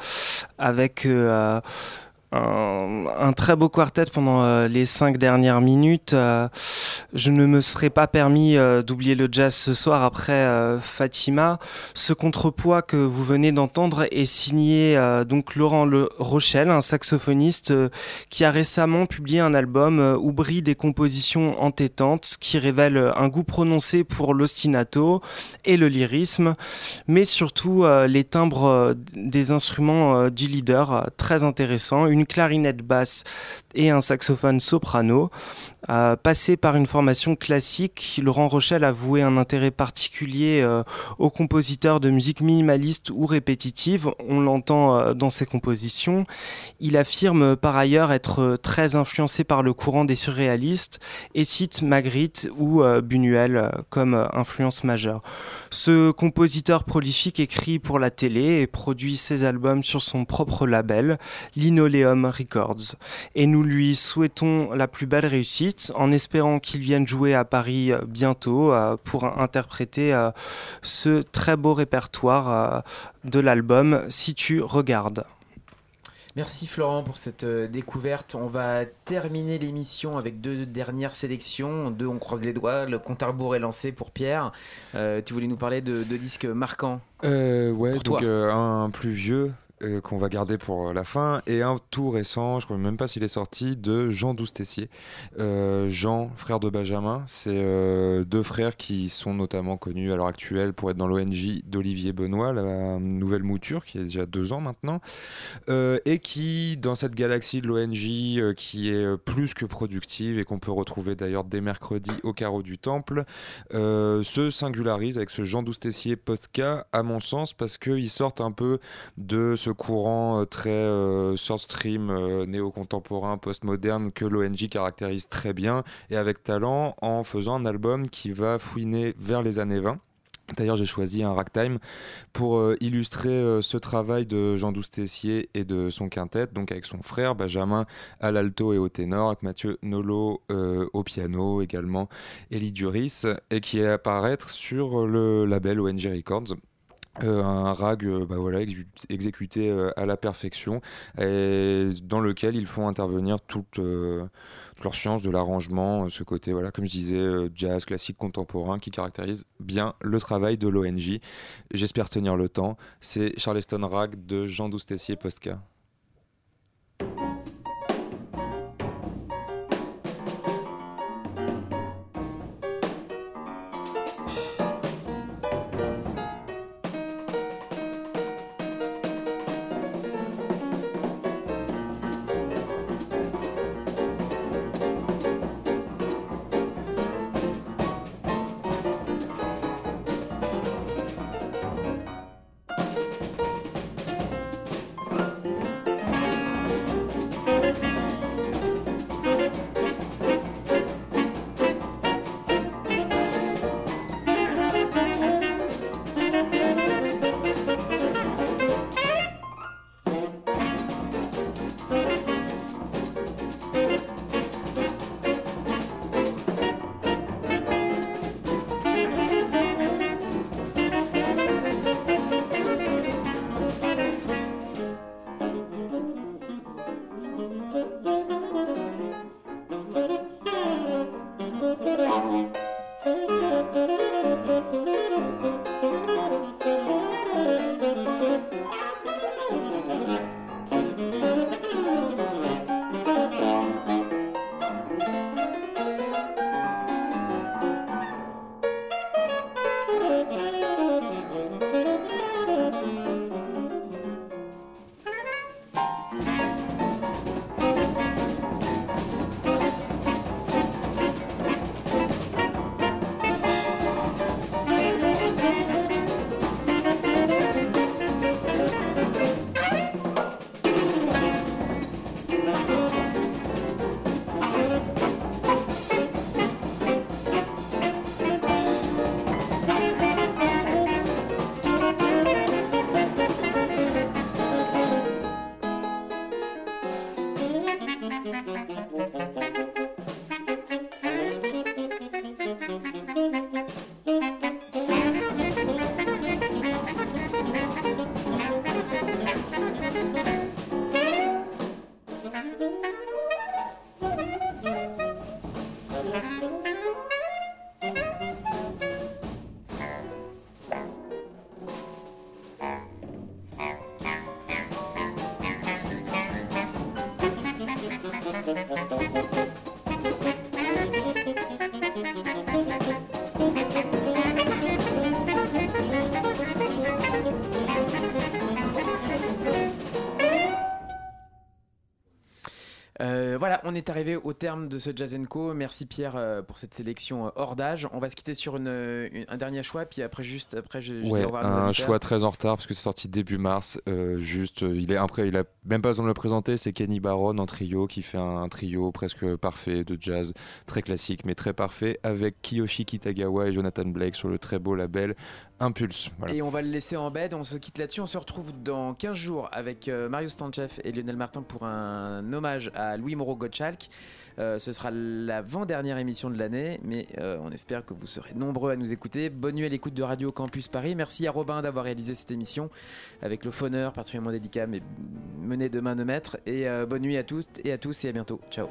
avec euh, un, un très beau quartet pendant euh, les cinq dernières minutes. Euh, je ne me serais pas permis euh, d'oublier le jazz ce soir après euh, Fatima. Ce contrepoids que vous venez d'entendre est signé euh, donc Laurent Le Rochelle, un saxophoniste euh, qui a récemment publié un album euh, où des compositions entêtantes qui révèlent euh, un goût prononcé pour l'ostinato et le lyrisme, mais surtout euh, les timbres euh, des instruments euh, du leader euh, très intéressants, une clarinette basse et un saxophone soprano. Passé par une formation classique, Laurent Rochelle a voué un intérêt particulier euh, aux compositeurs de musique minimaliste ou répétitive. On l'entend euh, dans ses compositions. Il affirme euh, par ailleurs être très influencé par le courant des surréalistes et cite Magritte ou Buñuel comme influence majeure. Ce compositeur prolifique écrit pour la télé et produit ses albums sur son propre label, Linoleum Records. Et nous lui souhaitons la plus belle réussite en espérant qu'il vienne jouer à Paris euh, bientôt euh, pour interpréter euh, ce très beau répertoire euh, de l'album Si tu regardes. Merci Florent pour cette découverte. On va terminer l'émission avec deux dernières sélections. Deux, on croise les doigts. Le compte à rebours est lancé pour Pierre. Euh, tu voulais nous parler de, de disques marquants Euh, ouais, Pour donc toi. euh, un plus vieux euh, qu'on va garder pour la fin et un tout récent, je crois même pas s'il est sorti, de Jean Doustessier. Euh, Jean, frère de Benjamin, c'est euh, deux frères qui sont notamment connus à l'heure actuelle pour être dans l'ONG d'Olivier Benoît, la nouvelle mouture qui a déjà deux ans maintenant, et qui, dans cette galaxie de l'ONG qui est plus que productive et qu'on peut retrouver d'ailleurs dès mercredi au carreau du Temple, se singularise avec ce Jean Doustessier Postka, à mon sens, parce qu'ils sortent un peu de ce courant euh, très euh, short stream euh, néo-contemporain, postmoderne que l'ONG caractérise très bien et avec talent en faisant un album qui va fouiner vers les années 20. D'ailleurs, j'ai choisi un ragtime pour illustrer ce travail de Jean Doustessier et de son quintet, donc avec son frère Benjamin à l'alto et au ténor, avec Mathieu Nolo au piano également, Elie Duris, et qui est à apparaître sur le label ONG Records. Euh, un rag euh, bah voilà, exé- exécuté euh, à la perfection et dans lequel ils font intervenir toute, euh, leur science de l'arrangement, ce côté, voilà, comme je disais, jazz, classique, contemporain, qui caractérise bien le travail de l'ONG. J'espère tenir le temps. C'est Charleston Rag de Jean Doustessier Postka. On est arrivé au terme de ce Jazz Co. Merci Pierre euh, pour cette sélection euh, hors d'âge. On va se quitter sur une, une- un dernier choix, puis après juste après je, Ouais, revoir nos un choix très en retard parce que c'est sorti début mars. euh, juste, il est après, il a même pas besoin de le présenter. C'est Kenny Barron en trio qui fait un, trio presque parfait de jazz, très classique mais très parfait, avec Kiyoshi Kitagawa et Jonathan Blake sur le très beau label Impulse. Et on va le laisser en bed, on se quitte là-dessus, on se retrouve dans 15 jours avec euh, Mario Stanchev et Lionel Martin pour un hommage à Louis Moreau Gottschalk. Euh, ce sera l'avant-dernière émission de l'année, mais euh, on espère que vous serez nombreux à nous écouter. Bonne nuit à l'écoute de Radio Campus Paris. Merci à Robin d'avoir réalisé cette émission avec le phoneur particulièrement délicat, mais mené de main de maître. Et euh, bonne nuit à toutes et à tous et à bientôt. Ciao.